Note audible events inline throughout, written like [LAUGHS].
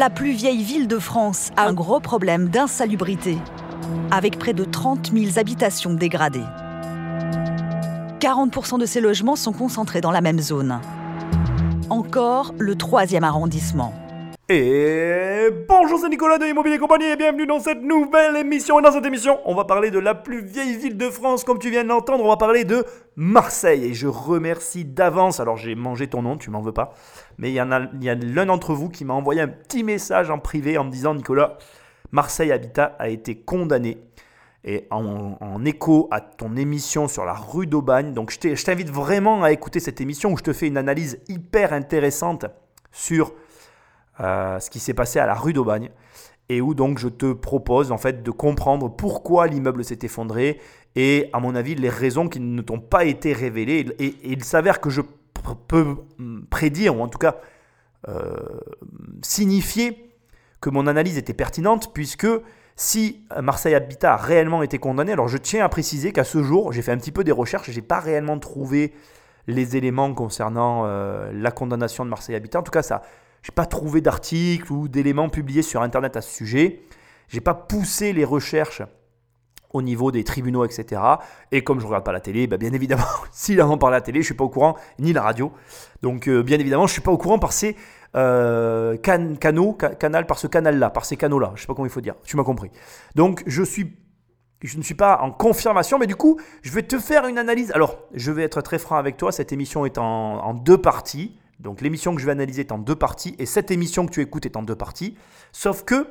la plus vieille ville de France a un gros problème d'insalubrité, avec près de 30 000 habitations dégradées. 40% de ces logements sont concentrés dans la même zone. Encore le troisième arrondissement. Et bonjour, c'est Nicolas de Immobilier Compagnie et bienvenue dans cette nouvelle émission. Et dans cette émission, on va parler de la plus vieille ville de France, comme tu viens de l'entendre, on va parler de Marseille. Et je remercie d'avance, alors j'ai mangé ton nom, tu m'en veux pas, mais il y en a, a l'un d'entre vous qui m'a envoyé un petit message en privé en me disant Nicolas, Marseille Habitat a été condamné. Et en, écho à ton émission sur la rue d'Aubagne, donc je je t'invite vraiment à écouter cette émission où je te fais une analyse hyper intéressante sur ce qui s'est passé à la rue d'Aubagne et où donc je te propose en fait de comprendre pourquoi l'immeuble s'est effondré et à mon avis les raisons qui ne t'ont pas été révélées et, il s'avère que je peux prédire ou en tout cas euh, signifier que mon analyse était pertinente puisque si Marseille Habitat a réellement été condamné, alors je tiens à préciser qu'à ce jour, j'ai fait un petit peu des recherches et j'ai pas réellement trouvé les éléments concernant euh, la condamnation de Marseille Habitat. En tout cas, ça, j'ai pas trouvé d'articles ou d'éléments publiés sur Internet à ce sujet. J'ai pas poussé les recherches au niveau des tribunaux, etc. Et comme je regarde pas la télé, bah, bien évidemment, [LAUGHS] s'il en parle la télé, je suis pas au courant, ni la radio. Donc, euh, bien évidemment, je suis pas au courant par ces euh, can- canaux, ca- canal, par ce canal-là, par ces canaux-là. Je sais pas comment il faut dire. Tu m'as compris. Donc, je suis je ne suis pas en confirmation, mais du coup, je vais te faire une analyse. Alors, je vais être très franc avec toi. Cette émission est en deux parties. Donc, l'émission que je vais analyser est en deux parties. Et cette émission que tu écoutes est en deux parties. Sauf que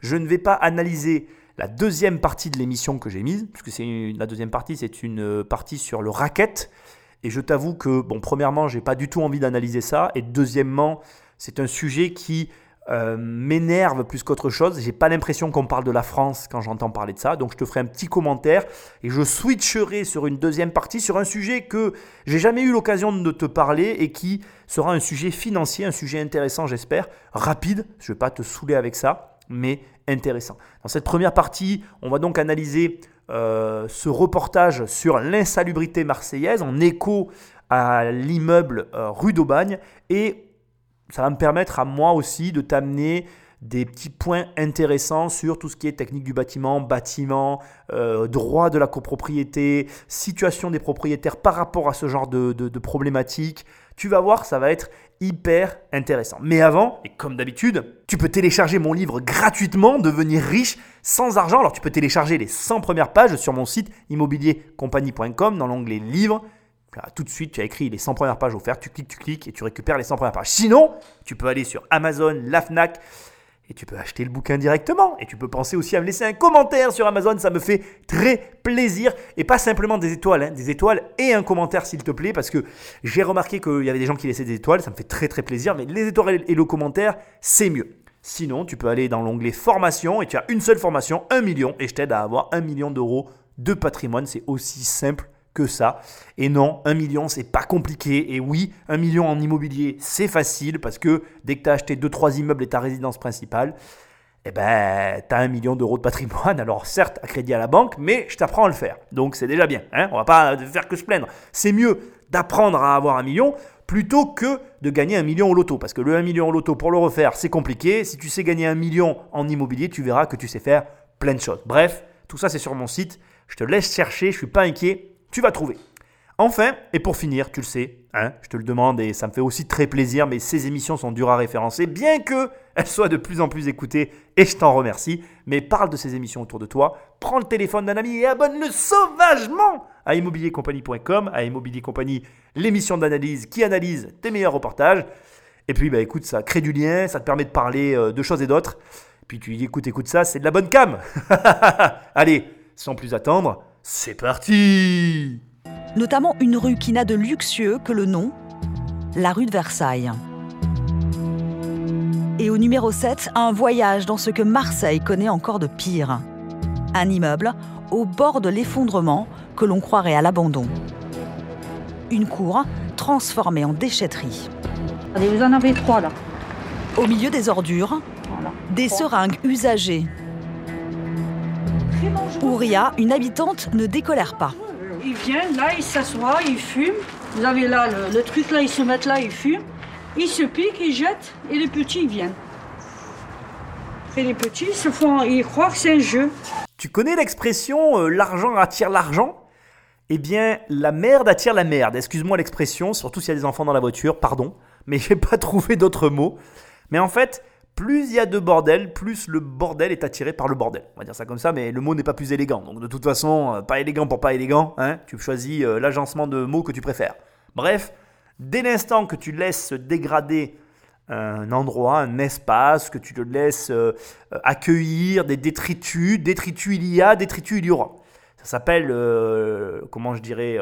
je ne vais pas analyser la deuxième partie de l'émission que j'ai mise, puisque c'est la deuxième partie, c'est une euh, partie sur le racket. Et je t'avoue que, bon, premièrement, j'ai pas du tout envie d'analyser ça. Et deuxièmement, c'est un sujet qui euh, m'énerve plus qu'autre chose. J'ai pas l'impression qu'on parle de la France quand j'entends parler de ça. Donc je te ferai un petit commentaire et je switcherai sur une deuxième partie sur un sujet que j'ai jamais eu l'occasion de te parler et qui sera un sujet financier, un sujet intéressant, j'espère, rapide. Je vais pas te saouler avec ça, mais intéressant. Dans cette première partie, on va donc analyser euh, ce reportage sur l'insalubrité marseillaise en écho à l'immeuble euh, rue d'Aubagne et ça va me permettre à moi aussi de t'amener des petits points intéressants sur tout ce qui est technique du bâtiment, bâtiment, euh, droit de la copropriété, situation des propriétaires par rapport à ce genre de, de, de problématiques. Tu vas voir, ça va être hyper intéressant. Mais avant, et comme d'habitude, tu peux télécharger mon livre gratuitement, devenir riche sans argent. Alors tu peux télécharger les 100 premières pages sur mon site immobiliercompagnie.com dans l'onglet livre. Tout de suite, tu as écrit les 100 premières pages offertes, tu cliques, tu cliques et tu récupères les 100 premières pages. Sinon, tu peux aller sur Amazon, la Fnac et tu peux acheter le bouquin directement. Et tu peux penser aussi à me laisser un commentaire sur Amazon, ça me fait très plaisir. Et pas simplement des étoiles, hein, des étoiles et un commentaire s'il te plaît, parce que j'ai remarqué qu'il y avait des gens qui laissaient des étoiles, ça me fait très très plaisir, mais les étoiles et le commentaire, c'est mieux. Sinon, tu peux aller dans l'onglet formation et tu as une seule formation, 1 million, et je t'aide à avoir 1 million d'euros de patrimoine. C'est aussi simple que ça. Et non, 1 million, c'est pas compliqué. Et oui, 1 million en immobilier, c'est facile parce que dès que tu as acheté 2-3 immeubles et ta résidence principale, eh ben, tu as 1 million d'euros de patrimoine. [LAUGHS] Alors certes, à crédit à la banque, mais je t'apprends à le faire. Donc c'est déjà bien. Hein On va pas faire que se plaindre. C'est mieux d'apprendre à avoir un million plutôt que de gagner un million au loto. Parce que le 1 million au loto, pour le refaire, c'est compliqué. Si tu sais gagner un million en immobilier, tu verras que tu sais faire plein de choses. Bref, tout ça c'est sur mon site. Je te laisse chercher, je suis pas inquiet. Tu vas trouver. Enfin, et pour finir, tu le sais, hein, je te le demande et ça me fait aussi très plaisir, mais ces émissions sont dures à référencer, bien que elles soient de plus en plus écoutées, et je t'en remercie. Mais parle de ces émissions autour de toi, prends le téléphone d'un ami et abonne-le sauvagement à immobiliercompagnie.com, à Immobilier Compagnie, l'émission d'analyse qui analyse tes meilleurs reportages. Et puis, bah écoute, ça crée du lien, ça te permet de parler euh, de choses et d'autres. Puis tu dis, écoute, écoute ça, c'est de la bonne cam. [LAUGHS] Allez, sans plus attendre, c'est parti Notamment une rue qui n'a de luxueux que le nom, la rue de Versailles. Et au numéro 7, un voyage dans ce que Marseille connaît encore de pire. Un immeuble au bord de l'effondrement que l'on croirait à l'abandon. Une cour transformée en déchetterie. Allez, vous en avez trois là. Au milieu des ordures, Voilà. des seringues usagées. Ouria, une habitante, ne décolère pas. Ils viennent là, ils s'assoient, ils fument. Vous avez là le, le truc là, ils se mettent là, ils fument. Ils se piquent, ils jettent et les petits ils viennent. Après les petits, ils se font, ils croient que c'est un jeu. Tu connais l'expression euh, l'argent attire l'argent Eh bien, la merde attire la merde. Excuse-moi l'expression, surtout s'il y a des enfants dans la voiture, pardon, mais [LAUGHS] j'ai pas trouvé d'autres mots. Mais en fait, plus il y a de bordel, plus le bordel est attiré par le bordel. On va dire ça comme ça, mais le mot n'est pas plus élégant. Donc de toute façon, euh, pas élégant pour pas élégant, hein, tu choisis euh, l'agencement de mots que tu préfères. Bref, dès l'instant que tu laisses se dégrader un endroit, un espace, que tu te laisses euh, accueillir des détritus, détritus il y a, détritus il y aura. Ça s'appelle, comment je dirais,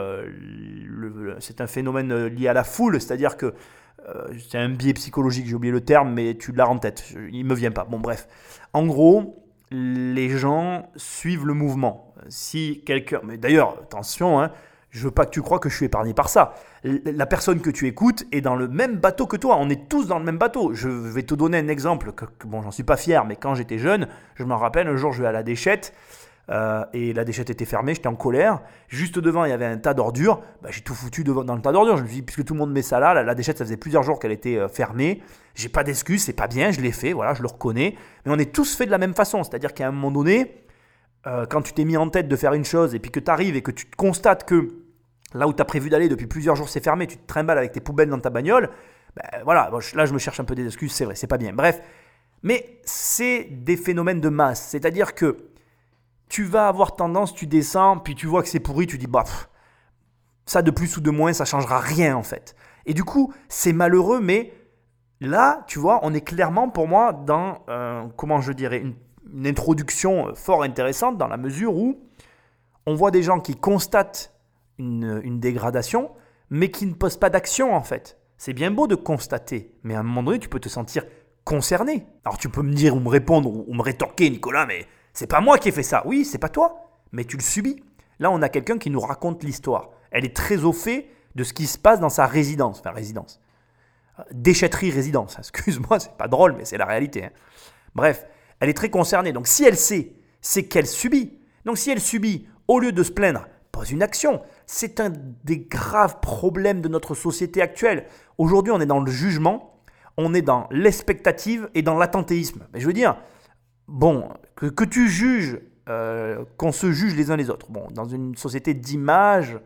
c'est un phénomène lié à la foule, c'est-à-dire que c'est un biais psychologique, j'ai oublié le terme, mais tu l'as en tête. Il me vient pas. Bon, bref. En gros, les gens suivent le mouvement. Si quelqu'un. Mais d'ailleurs, attention, hein, je veux pas que tu crois que je suis épargné par ça. La personne que tu écoutes est dans le même bateau que toi. On est tous dans le même bateau. Je vais te donner un exemple que, bon, j'en suis pas fier, mais quand j'étais jeune, je m'en rappelle, un jour, je vais à la déchette. Euh, et la déchette était fermée, j'étais en colère. Juste devant, il y avait un tas d'ordures. Bah, j'ai tout foutu devant, dans le tas d'ordures. Je me dit, puisque tout le monde met ça là, la, déchette, ça faisait plusieurs jours qu'elle était euh, fermée. J'ai pas d'excuse, c'est pas bien, je l'ai fait, voilà, je le reconnais. Mais on est tous fait de la même façon. C'est-à-dire qu'à un moment donné, euh, quand tu t'es mis en tête de faire une chose et puis que tu arrives et que tu constates que là où tu as prévu d'aller depuis plusieurs jours, c'est fermé, tu te trimbales avec tes poubelles dans ta bagnole, ben, voilà, là je me cherche un peu des excuses, c'est vrai, c'est pas bien. Bref, mais c'est des phénomènes de masse. C'est-à-dire que tu vas avoir tendance, tu descends, puis tu vois que c'est pourri, tu dis, bah, ça de plus ou de moins, ça changera rien en fait. Et du coup, c'est malheureux, mais là, tu vois, on est clairement pour moi dans, euh, comment je dirais, une, introduction fort intéressante dans la mesure où on voit des gens qui constatent une, une dégradation, mais qui ne posent pas d'action en fait. C'est bien beau de constater, mais à un moment donné, tu peux te sentir concerné. Alors tu peux me dire ou me répondre ou me rétorquer, Nicolas, mais c'est pas moi qui ai fait ça. Oui, c'est pas toi, mais tu le subis. Là, on a quelqu'un qui nous raconte l'histoire. Elle est très au fait de ce qui se passe dans sa résidence. Enfin, résidence. Déchetterie résidence. [LAUGHS] Excuse-moi, c'est pas drôle, mais c'est la réalité. Hein. Bref, elle est très concernée. Donc, si elle sait, c'est qu'elle subit. Donc, si elle subit, au lieu de se plaindre, pose une action. C'est un des graves problèmes de notre société actuelle. Aujourd'hui, on est dans le jugement, on est dans l'expectative et dans l'attentéisme. Mais je veux dire, bon, que, tu juges, euh, qu'on se juge les uns les autres. Bon, dans une société d'image,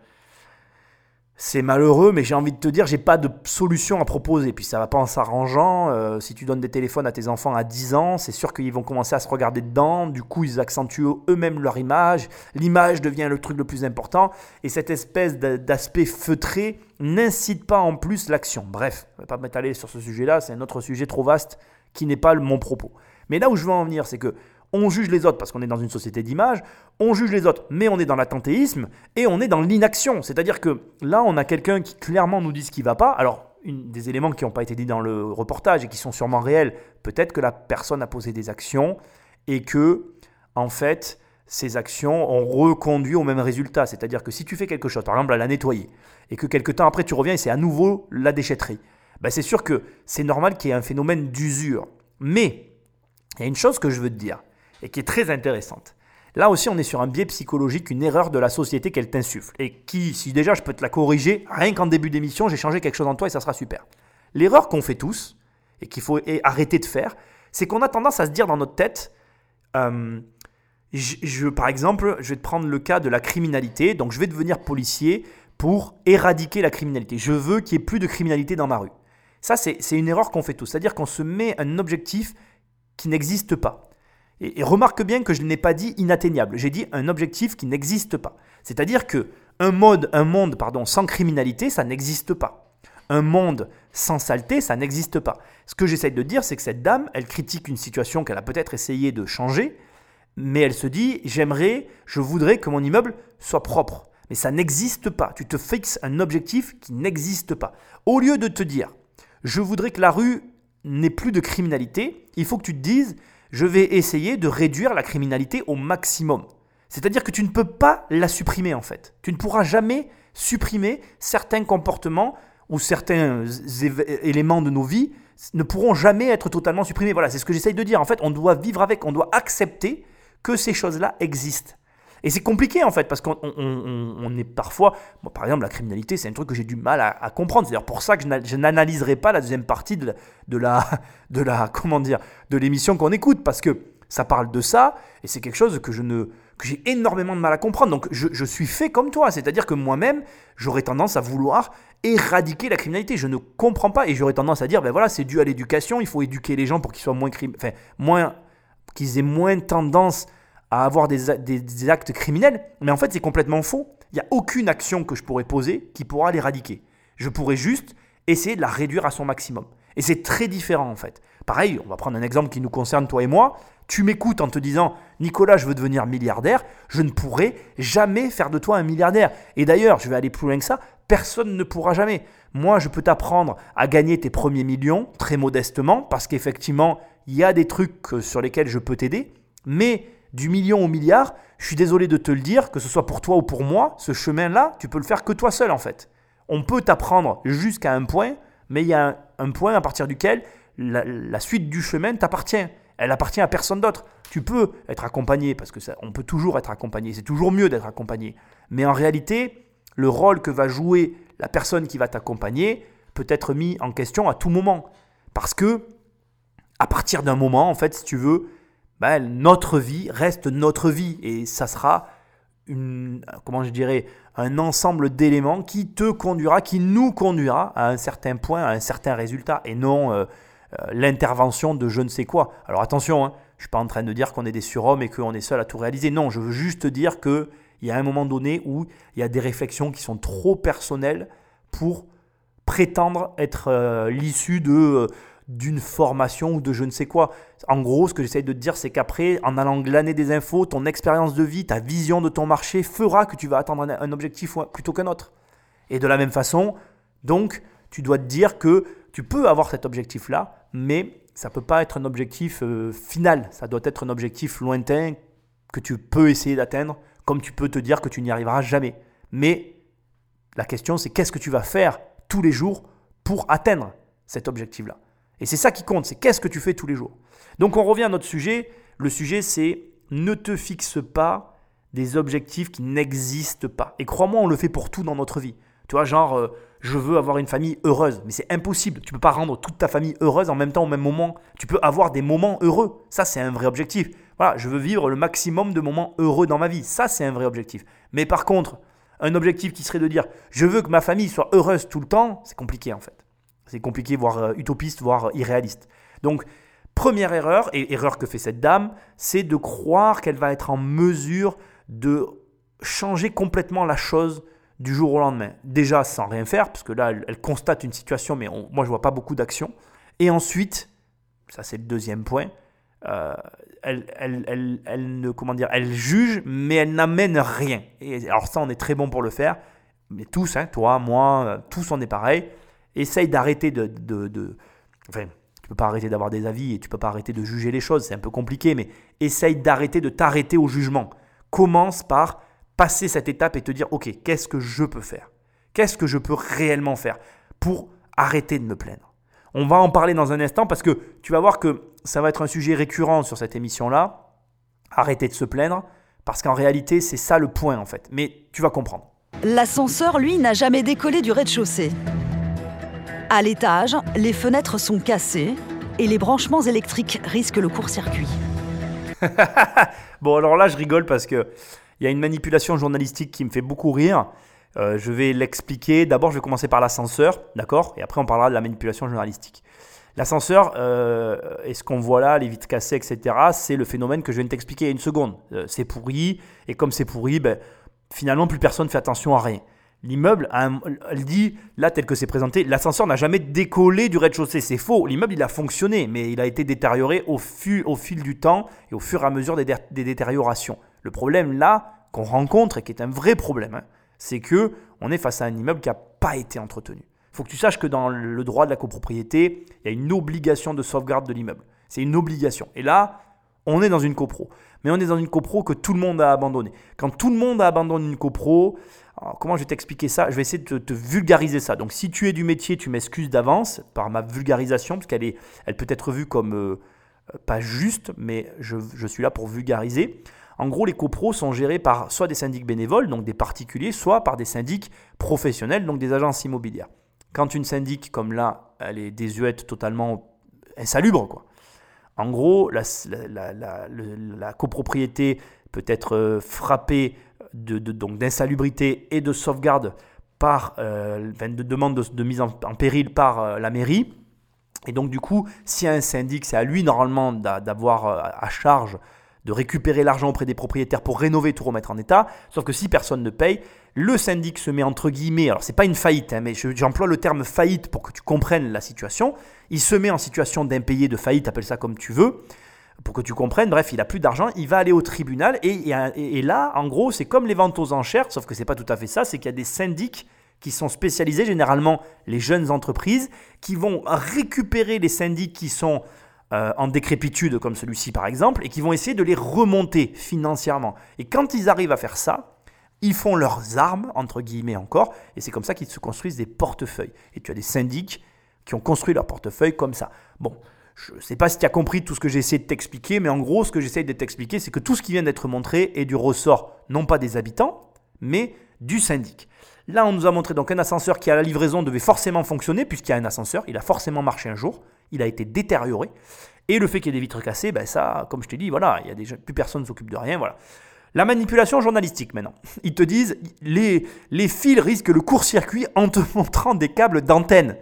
c'est malheureux, mais j'ai envie de te dire, j'ai pas de solution à proposer. Puis ça va pas en s'arrangeant. Euh, si tu donnes des téléphones à tes enfants à 10 ans, c'est sûr qu'ils vont commencer à se regarder dedans. Du coup, ils accentuent eux-mêmes leur image. L'image devient le truc le plus important. Et cette espèce d'aspect feutré n'incite pas en plus l'action. Bref, je vais pas m'étaler sur ce sujet-là. C'est un autre sujet trop vaste qui n'est pas mon propos. Mais là où je veux en venir, c'est que on juge les autres parce qu'on est dans une société d'image, on juge les autres, mais on est dans l'attentéisme et on est dans l'inaction. C'est-à-dire que là, on a quelqu'un qui clairement nous dit ce qui ne va pas. Alors, des éléments qui n'ont pas été dits dans le reportage et qui sont sûrement réels, peut-être que la personne a posé des actions et que, en fait, ces actions ont reconduit au même résultat. C'est-à-dire que si tu fais quelque chose, par exemple à la nettoyer, et que quelques temps après tu reviens et c'est à nouveau la déchetterie, ben c'est sûr que c'est normal qu'il y ait un phénomène d'usure. Mais il y a une chose que je veux te dire, et qui est très intéressante. Là aussi, on est sur un biais psychologique, une erreur de la société qu'elle t'insuffle. Et qui, si déjà je peux te la corriger, rien qu'en début d'émission, j'ai changé quelque chose en toi et ça sera super. L'erreur qu'on fait tous, et qu'il faut arrêter de faire, c'est qu'on a tendance à se dire dans notre tête, euh, je, par exemple, je vais te prendre le cas de la criminalité, donc je vais devenir policier pour éradiquer la criminalité. Je veux qu'il n'y ait plus de criminalité dans ma rue. Ça, c'est une erreur qu'on fait tous. C'est-à-dire qu'on se met un objectif qui n'existe pas. Et, remarque bien que je n'ai pas dit inatteignable, j'ai dit un objectif qui n'existe pas. C'est-à-dire que un, mode, un monde pardon, sans criminalité, ça n'existe pas. Un monde sans saleté, ça n'existe pas. Ce que j'essaye de dire, c'est que cette dame, elle critique une situation qu'elle a peut-être essayé de changer, mais elle se dit, j'aimerais, je voudrais que mon immeuble soit propre. Mais ça n'existe pas. Tu te fixes un objectif qui n'existe pas. Au lieu de te dire, je voudrais que la rue n'ait plus de criminalité, il faut que tu te dises, je vais essayer de réduire la criminalité au maximum. C'est-à-dire que tu ne peux pas la supprimer en fait. Tu ne pourras jamais supprimer certains comportements ou certains éléments de nos vies ne pourront jamais être totalement supprimés. Voilà, c'est ce que j'essaye de dire. En fait, on doit vivre avec, on doit accepter que ces choses-là existent. Et c'est compliqué en fait, parce qu'on on, est parfois, par exemple, la criminalité, c'est un truc que j'ai du mal à, comprendre. C'est d'ailleurs pour ça que je n'analyserai pas la deuxième partie de la, de la, comment dire, de l'émission qu'on écoute, parce que ça parle de ça, et c'est quelque chose que je ne, que j'ai énormément de mal à comprendre. Donc je, suis fait comme toi, c'est-à-dire que moi-même, j'aurais tendance à vouloir éradiquer la criminalité. Je ne comprends pas, et j'aurais tendance à dire, ben voilà, c'est dû à l'éducation. Il faut éduquer les gens pour qu'ils soient moins, moins, qu'ils aient moins tendance à avoir des, actes criminels, mais en fait c'est complètement faux. Il n'y a aucune action que je pourrais poser qui pourra l'éradiquer. Je pourrais juste essayer de la réduire à son maximum. Et c'est très différent en fait. Pareil, on va prendre un exemple qui nous concerne toi et moi. Tu m'écoutes en te disant Nicolas, je veux devenir milliardaire, je ne pourrai jamais faire de toi un milliardaire. Et d'ailleurs, je vais aller plus loin que ça, personne ne pourra jamais. Moi, je peux t'apprendre à gagner tes premiers millions très modestement parce qu'effectivement, il y a des trucs sur lesquels je peux t'aider, mais du million au milliard, je suis désolé de te le dire, que ce soit pour toi ou pour moi, ce chemin-là, tu peux le faire que toi seul en fait. On peut t'apprendre jusqu'à un point, mais il y a un, point à partir duquel la, suite du chemin t'appartient. Elle appartient à personne d'autre. Tu peux être accompagné, parce que ça, on peut toujours être accompagné, c'est toujours mieux d'être accompagné. Mais en réalité, le rôle que va jouer la personne qui va t'accompagner peut être mis en question à tout moment. Parce que, à partir d'un moment, en fait, si tu veux, ben, notre vie reste notre vie et ça sera une, comment je dirais, un ensemble d'éléments qui te conduira, qui nous conduira à un certain point, à un certain résultat et non euh, euh, l'intervention de je ne sais quoi. Alors attention, hein, je ne suis pas en train de dire qu'on est des surhommes et qu'on est seul à tout réaliser. Non, je veux juste dire qu'il y a un moment donné où il y a des réflexions qui sont trop personnelles pour prétendre être euh, l'issue de d'une formation ou de je ne sais quoi. En gros, ce que j'essaie de te dire, c'est qu'après, en allant glaner des infos, ton expérience de vie, ta vision de ton marché fera que tu vas atteindre un objectif plutôt qu'un autre. Et de la même façon, donc, tu dois te dire que tu peux avoir cet objectif-là, mais ça ne peut pas être un objectif euh, final. Ça doit être un objectif lointain que tu peux essayer d'atteindre, comme tu peux te dire que tu n'y arriveras jamais. Mais la question, c'est qu'est-ce que tu vas faire tous les jours pour atteindre cet objectif-là? Et c'est ça qui compte, c'est qu'est-ce que tu fais tous les jours. Donc on revient à notre sujet. Le sujet c'est ne te fixe pas des objectifs qui n'existent pas. Et crois-moi, on le fait pour tout dans notre vie. Tu vois, genre, euh, je veux avoir une famille heureuse, mais c'est impossible. Tu ne peux pas rendre toute ta famille heureuse en même temps, au même moment. Tu peux avoir des moments heureux. Ça, c'est un vrai objectif. Voilà, je veux vivre le maximum de moments heureux dans ma vie. Ça, c'est un vrai objectif. Mais par contre, un objectif qui serait de dire, je veux que ma famille soit heureuse tout le temps, c'est compliqué en fait. C'est compliqué, voire euh, utopiste, voire irréaliste. Donc, première erreur, et erreur que fait cette dame, c'est de croire qu'elle va être en mesure de changer complètement la chose du jour au lendemain. Déjà sans rien faire, parce que là, elle, constate une situation, mais moi, je vois pas beaucoup d'action. Et ensuite, ça c'est le deuxième point, euh, elle, elle, ne, comment dire, elle juge, mais elle n'amène rien. Et alors ça, on est très bon pour le faire, mais tous, hein, toi, moi, euh, tous, on est pareil. Essaye d'arrêter de, de, Enfin, tu peux pas arrêter d'avoir des avis et tu peux pas arrêter de juger les choses, c'est un peu compliqué, mais essaye d'arrêter de t'arrêter au jugement. Commence par passer cette étape et te dire, ok, qu'est-ce que je peux faire? Qu'est-ce que je peux réellement faire pour arrêter de me plaindre? On va en parler dans un instant parce que tu vas voir que ça va être un sujet récurrent sur cette émission-là. Arrêter de se plaindre, parce qu'en réalité, c'est ça le point en fait. Mais tu vas comprendre. L'ascenseur, lui, n'a jamais décollé du rez-de-chaussée. À l'étage, les fenêtres sont cassées et les branchements électriques risquent le court-circuit. [LAUGHS] bon, alors là, je rigole parce que il y a une manipulation journalistique qui me fait beaucoup rire. Euh, je vais l'expliquer. D'abord, je vais commencer par l'ascenseur, d'accord? Et après, on parlera de la manipulation journalistique. L'ascenseur, euh, et ce qu'on voit là, les vitres cassées, etc., c'est le phénomène que je viens de t'expliquer il y a une seconde. Euh, c'est pourri, et comme c'est pourri, ben, finalement, plus personne ne fait attention à rien. L'immeuble, elle dit, là tel que c'est présenté, l'ascenseur n'a jamais décollé du rez-de-chaussée. C'est faux. L'immeuble, il a fonctionné, mais il a été détérioré au, fil du temps et au fur et à mesure des, détériorations. Le problème là qu'on rencontre et qui est un vrai problème, hein, c'est que on est face à un immeuble qui n'a pas été entretenu. Il faut que tu saches que dans le droit de la copropriété, il y a une obligation de sauvegarde de l'immeuble. C'est une obligation. Et là, on est dans une copro. Mais on est dans une copro que tout le monde a abandonné. Quand tout le monde a abandonné une copro, comment je vais t'expliquer ça? Je vais essayer de te, vulgariser ça. Donc si tu es du métier, tu m'excuses d'avance par ma vulgarisation, parce qu'elle elle peut être vue comme euh, pas juste, mais je, suis là pour vulgariser. En gros, les copros sont gérés par soit des syndics bénévoles, donc des particuliers, soit par des syndics professionnels, donc des agences immobilières. Quand une syndic comme là, elle est désuète, totalement insalubre, quoi. En gros, la, copropriété peut être euh, frappée de, donc d'insalubrité et de sauvegarde par euh, de demande de, mise en, péril par euh, la mairie. Et donc du coup, si un syndic, c'est à lui normalement d'avoir à charge de récupérer l'argent auprès des propriétaires pour rénover, tout remettre en état. Sauf que si personne ne paye, le syndic se met entre guillemets, alors c'est pas une faillite, hein, mais j'emploie le terme faillite pour que tu comprennes la situation. Il se met en situation d'impayé, de faillite, appelle ça comme tu veux, pour que tu comprennes. Bref, il a plus d'argent, il va aller au tribunal et, là, en gros, c'est comme les ventes aux enchères, sauf que c'est pas tout à fait ça, c'est qu'il y a des syndics qui sont spécialisés, généralement les jeunes entreprises, qui vont récupérer les syndics qui sont euh, en décrépitude comme celui-ci par exemple, et qui vont essayer de les remonter financièrement. Et quand ils arrivent à faire ça, ils font leurs armes, entre guillemets encore, et c'est comme ça qu'ils se construisent des portefeuilles. Et tu as des syndics qui ont construit leur portefeuille comme ça. Bon, je ne sais pas si tu as compris tout ce que j'ai essayé de t'expliquer, mais en gros, ce que j'essaie de t'expliquer, c'est que tout ce qui vient d'être montré est du ressort, non pas des habitants, mais du syndic. Là, on nous a montré donc un ascenseur qui à la livraison devait forcément fonctionner, puisqu'il y a un ascenseur, il a forcément marché un jour il a été détérioré. Et le fait qu'il y ait des vitres cassées, ben ça, comme je t'ai dit, voilà, il y a des, plus personne ne s'occupe de rien, voilà. La manipulation journalistique maintenant. Ils te disent les, les fils risquent le court-circuit en te [LAUGHS] montrant des câbles d'antenne.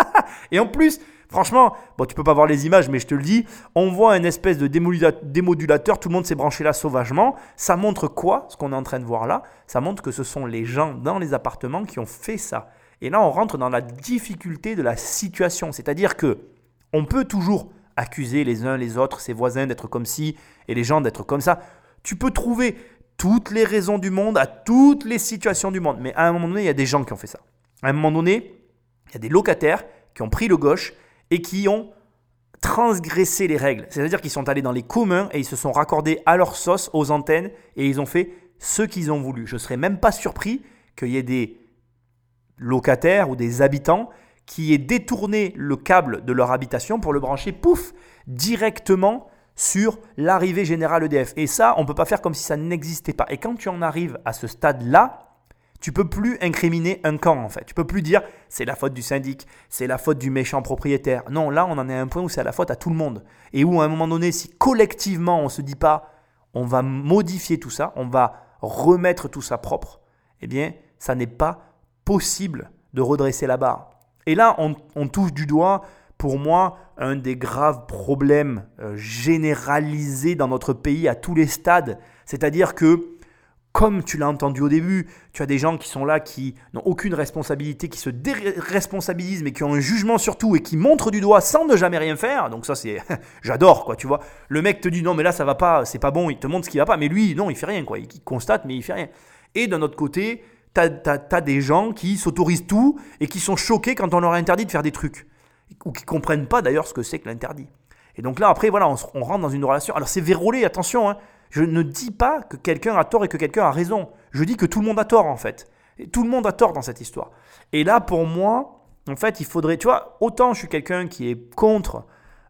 [LAUGHS] et en plus, franchement, bon, tu peux pas voir les images, mais je te le dis, on voit un espèce de démodulateur, tout le monde s'est branché là sauvagement. Ça montre quoi, ce qu'on est en train de voir là? Ça montre que ce sont les gens dans les appartements qui ont fait ça. Et là, on rentre dans la difficulté de la situation. C'est-à-dire que on peut toujours accuser les uns les autres, ses voisins d'être comme ci et les gens d'être comme ça. Tu peux trouver toutes les raisons du monde à toutes les situations du monde. Mais à un moment donné, il y a des gens qui ont fait ça. À un moment donné, il y a des locataires qui ont pris le gauche et qui ont transgressé les règles. C'est-à-dire qu'ils sont allés dans les communs et ils se sont raccordés à leur sauce, aux antennes, et ils ont fait ce qu'ils ont voulu. Je ne serais même pas surpris qu'il y ait des locataires ou des habitants qui aient détourné le câble de leur habitation pour le brancher, pouf, directement sur l'arrivée générale EDF. Et ça, on ne peut pas faire comme si ça n'existait pas. Et quand tu en arrives à ce stade-là, tu peux plus incriminer un camp en fait. Tu peux plus dire c'est la faute du syndic, c'est la faute du méchant propriétaire. Non, là on en est à un point où c'est la faute à tout le monde. Et où à un moment donné, si collectivement on se dit pas on va modifier tout ça, on va remettre tout ça propre, eh bien ça n'est pas possible de redresser la barre. Et là, on, touche du doigt, pour moi, un des graves problèmes euh, généralisés dans notre pays à tous les stades. C'est-à-dire que, comme tu l'as entendu au début, tu as des gens qui sont là, qui n'ont aucune responsabilité, qui se déresponsabilisent, mais qui ont un jugement sur tout et qui montrent du doigt sans ne jamais rien faire. Donc ça, c'est, [LAUGHS] j'adore, quoi, tu vois. Le mec te dit non, mais là, ça va pas, c'est pas bon, il te montre ce qui va pas, mais lui, non, il fait rien, quoi. Il constate, mais il fait rien. Et d'un autre côté, t'as as, des gens qui s'autorisent tout et qui sont choqués quand on leur interdit de faire des trucs. Ou qui comprennent pas d'ailleurs ce que c'est que l'interdit. Et donc là, après, voilà, on, rentre dans une relation. Alors c'est vérolé, attention, hein. je ne dis pas que quelqu'un a tort et que quelqu'un a raison. Je dis que tout le monde a tort, en fait. Et tout le monde a tort dans cette histoire. Et là, pour moi, en fait, il faudrait, tu vois, autant je suis quelqu'un qui est contre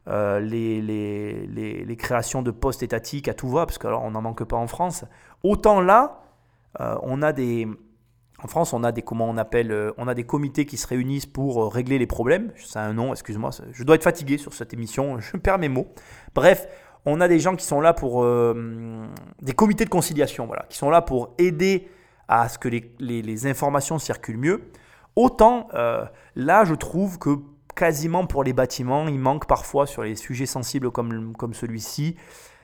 euh, les, les, les, créations de postes étatiques à tout va, parce qu'on n'en manque pas en France, autant là, euh, on a des, en France, on a des comment on appelle, euh, on a des comités qui se réunissent pour euh, régler les problèmes. C'est un nom, excuse-moi. Je dois être fatigué sur cette émission. [LAUGHS] Je perds mes mots. Bref, on a des gens qui sont là pour euh, des comités de conciliation, voilà, qui sont là pour aider à ce que les, informations circulent mieux. Autant là, je trouve que quasiment pour les bâtiments, il manque parfois sur les sujets sensibles comme, comme celui-ci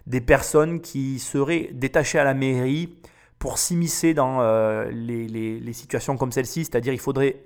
des personnes qui seraient détachées à la mairie pour s'immiscer dans euh, les, situations comme celle-ci, c'est-à-dire il faudrait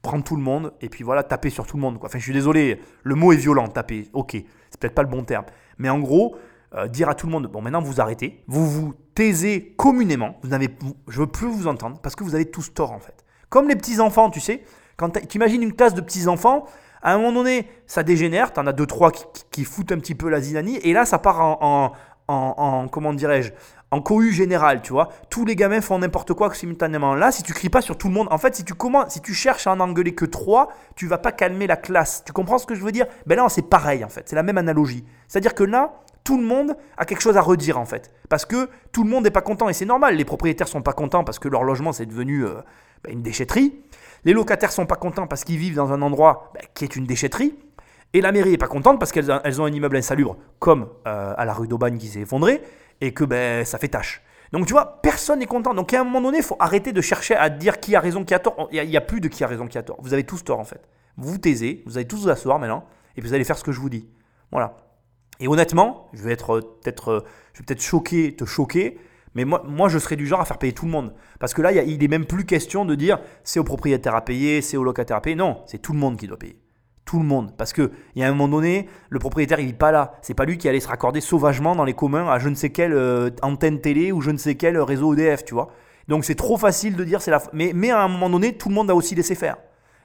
prendre tout le monde et puis voilà, taper sur tout le monde. Quoi. Enfin, je suis désolé, le mot est violent, taper, ok, c'est peut-être pas le bon terme. Mais en gros, euh, dire à tout le monde, bon maintenant vous arrêtez, vous vous taisez communément, vous n'avez, je veux plus vous entendre parce que vous avez tous tort en fait. Comme les petits-enfants, tu sais, quand tu imagines une classe de petits-enfants, à un moment donné, ça dégénère, tu en as deux, trois qui, foutent un petit peu la zinanie, et là, ça part en, en comment dirais-je, en cohue générale, tu vois. Tous les gamins font n'importe quoi simultanément. Là, si tu cries pas sur tout le monde, en fait, si tu commences, si tu cherches à en engueuler que trois, tu vas pas calmer la classe. Tu comprends ce que je veux dire? Ben là, c'est pareil en fait. C'est la même analogie. C'est-à-dire que là, Tout le monde a quelque chose à redire en fait. Parce que tout le monde n'est pas content et c'est normal. Les propriétaires sont pas contents parce que leur logement c'est devenu euh, bah, une déchetterie. Les locataires sont pas contents parce qu'ils vivent dans un endroit bah, qui est une déchetterie. Et la mairie est pas contente parce qu'elles ont un immeuble insalubre comme euh, à la rue d'Aubagne qui s'est effondré et que ben, ça fait tâche. Donc tu vois, personne n'est content. Donc à un moment donné, il faut arrêter de chercher à dire qui a raison, qui a tort. Il n'y a, plus de qui a raison, qui a tort. Vous avez tous tort en fait. Vous vous taisez, vous allez tous vous asseoir maintenant, et vous allez faire ce que je vous dis. Voilà. Et honnêtement, je vais être peut-être, je vais peut-être choquer, te choquer, mais moi, moi, je serais du genre à faire payer tout le monde. Parce que là, il n'est même plus question de dire c'est au propriétaire à payer, c'est au locataire à payer. Non, c'est tout le monde qui doit payer. Tout le monde. Parce qu'il y a un moment donné, le propriétaire, il vit pas là. C'est pas lui qui allait se raccorder sauvagement dans les communs à je ne sais quelle euh, antenne télé ou je ne sais quel réseau EDF, tu vois. Donc c'est trop facile de dire c'est la. Mais, mais à un moment donné, tout le monde a aussi laissé faire.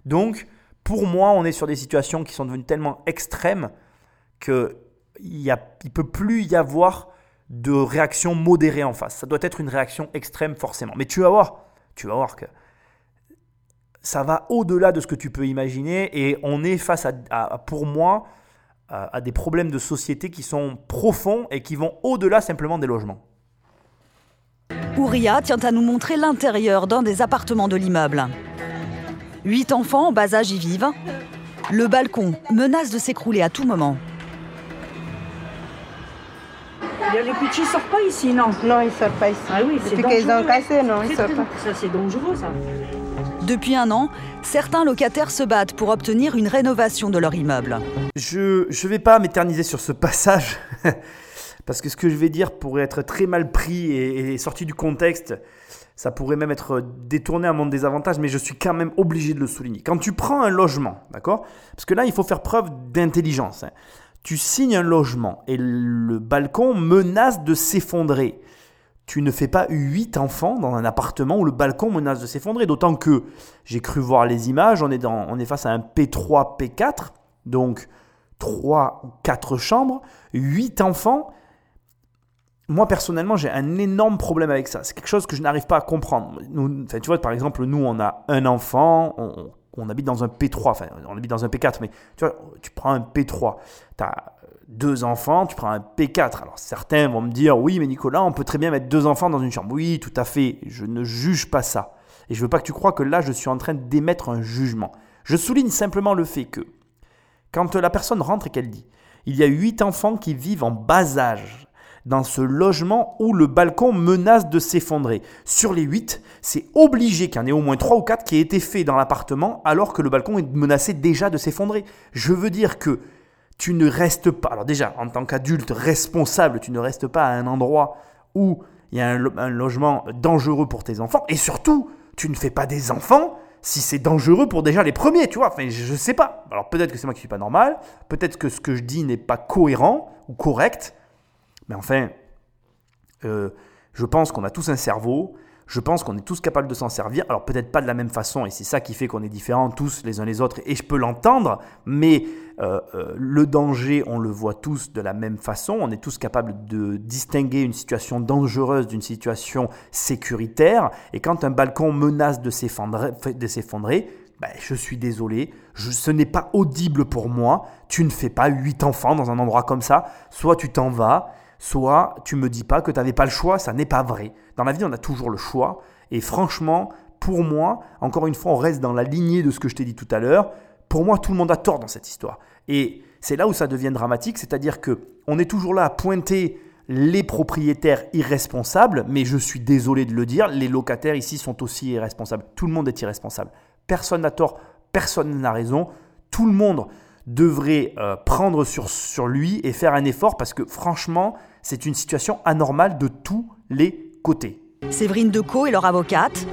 Donc, pour moi, on est sur des situations qui sont devenues tellement extrêmes qu'il ne peut plus y avoir de réaction modérée en face. Ça doit être une réaction extrême forcément. Mais tu vas voir, tu vas voir que ça va au-delà de ce que tu peux imaginer et on est face à, pour moi, à, des problèmes de société qui sont profonds et qui vont au-delà simplement des logements. Ouria tient à nous montrer l'intérieur d'un des appartements de l'immeuble. Huit enfants en bas âge y vivent. Le balcon menace de s'écrouler à tout moment. Les petits ne sortent pas ici, non? Non, ils ne sortent pas ici. Ah oui, Depuis qu'ils ont cassé, non, ils ne sortent pas. Ça, c'est dangereux, ça. Depuis un an, certains locataires se battent pour obtenir une rénovation de leur immeuble. Je ne vais pas m'éterniser sur ce passage, [LAUGHS] parce que ce que je vais dire pourrait être très mal pris et, sorti du contexte. Ça pourrait même être détourné à mon désavantage, mais je suis quand même obligé de le souligner. Quand tu prends un logement, d'accord? Parce que là, il faut faire preuve d'intelligence. Hein. Tu signes un logement et le balcon menace de s'effondrer tu ne fais pas 8 enfants dans un appartement où le balcon menace de s'effondrer. D'autant que j'ai cru voir les images, on est, dans, on est face à un P3, P4, donc 3 ou 4 chambres, 8 enfants. Moi, personnellement, j'ai un énorme problème avec ça. C'est quelque chose que je n'arrive pas à comprendre. Tu vois, par exemple, nous, on a un enfant, on, on habite dans un P3, enfin, on habite dans un P4, mais tu vois, tu prends un P3, tu as deux enfants, tu prends un P4. Alors certains vont me dire, oui, mais Nicolas, on peut très bien mettre deux enfants dans une chambre. Oui, tout à fait, je ne juge pas ça. Et je veux pas que tu crois que là, je suis en train d'émettre un jugement. Je souligne simplement le fait que quand la personne rentre et qu'elle dit, il y a huit enfants qui vivent en bas âge dans ce logement où le balcon menace de s'effondrer. Sur les huit, c'est obligé qu'il y en ait au moins trois ou quatre qui aient été faits dans l'appartement alors que le balcon est menacé déjà de s'effondrer. Je veux dire que tu ne restes pas, alors déjà, en tant qu'adulte responsable, tu ne restes pas à un endroit où il y a un, logement dangereux pour tes enfants, et surtout, tu ne fais pas des enfants si c'est dangereux pour déjà les premiers, tu vois. Enfin, je sais pas. Alors peut-être que c'est moi qui suis pas normal, peut-être que ce que je dis n'est pas cohérent ou correct, mais enfin, euh, je pense qu'on a tous un cerveau, je pense qu'on est tous capables de s'en servir. Alors peut-être pas de la même façon, et c'est ça qui fait qu'on est différents tous les uns les autres, et je peux l'entendre, mais euh, euh, le danger, on le voit tous de la même façon. On est tous capables de distinguer une situation dangereuse d'une situation sécuritaire. Et quand un balcon menace de s'effondrer, ben, je suis désolé, ce n'est pas audible pour moi. Tu ne fais pas huit enfants dans un endroit comme ça. Soit tu t'en vas, soit tu me dis pas que tu n'avais pas le choix, ça n'est pas vrai. Dans la vie, on a toujours le choix. Et franchement, pour moi, encore une fois, on reste dans la lignée de ce que je t'ai dit tout à l'heure. Pour moi, tout le monde a tort dans cette histoire. Et c'est là où ça devient dramatique, c'est-à-dire que on est toujours là à pointer les propriétaires irresponsables, mais je suis désolé de le dire, les locataires ici sont aussi irresponsables. Tout le monde est irresponsable. Personne n'a tort, personne n'a raison. Tout le monde devrait euh, prendre sur, sur lui et faire un effort parce que franchement, c'est une situation anormale de tous les côtés. Séverine Decaux et leur avocate,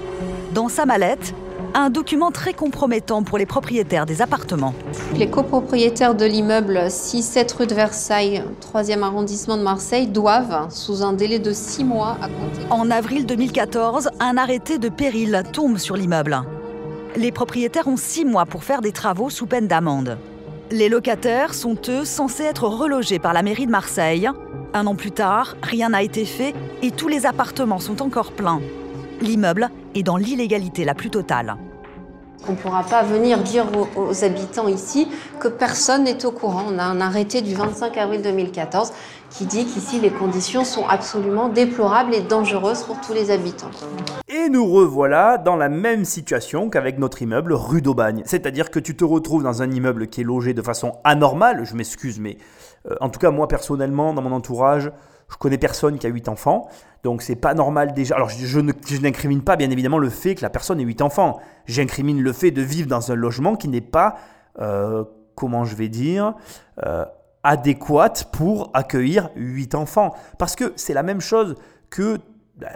dans sa mallette, un document très compromettant pour les propriétaires des appartements. Les copropriétaires de l'immeuble 6-7 rue de Versailles, 3e arrondissement de Marseille, doivent, sous un délai de 6 mois à compter. En avril 2014, un arrêté de péril tombe sur l'immeuble. Les propriétaires ont 6 mois pour faire des travaux sous peine d'amende. Les locataires sont eux censés être relogés par la mairie de Marseille. Un an plus tard, rien n'a été fait et tous les appartements sont encore pleins. L'immeuble est dans l'illégalité la plus totale. On ne pourra pas venir dire aux, habitants ici que personne n'est au courant. On a un arrêté du 25 avril 2014 qui dit qu'ici les conditions sont absolument déplorables et dangereuses pour tous les habitants. Et nous revoilà dans la même situation qu'avec notre immeuble rue d'Aubagne. C'est-à-dire que tu te retrouves dans un immeuble qui est logé de façon anormale, je m'excuse, mais euh, en tout cas moi personnellement, dans mon entourage, je connais personne qui a 8 enfants, donc c'est pas normal déjà. Alors je, n'incrimine pas bien évidemment le fait que la personne ait 8 enfants, j'incrimine le fait de vivre dans un logement qui n'est pas, euh, comment je vais dire, euh, adéquate pour accueillir 8 enfants. Parce que c'est la même chose que bah,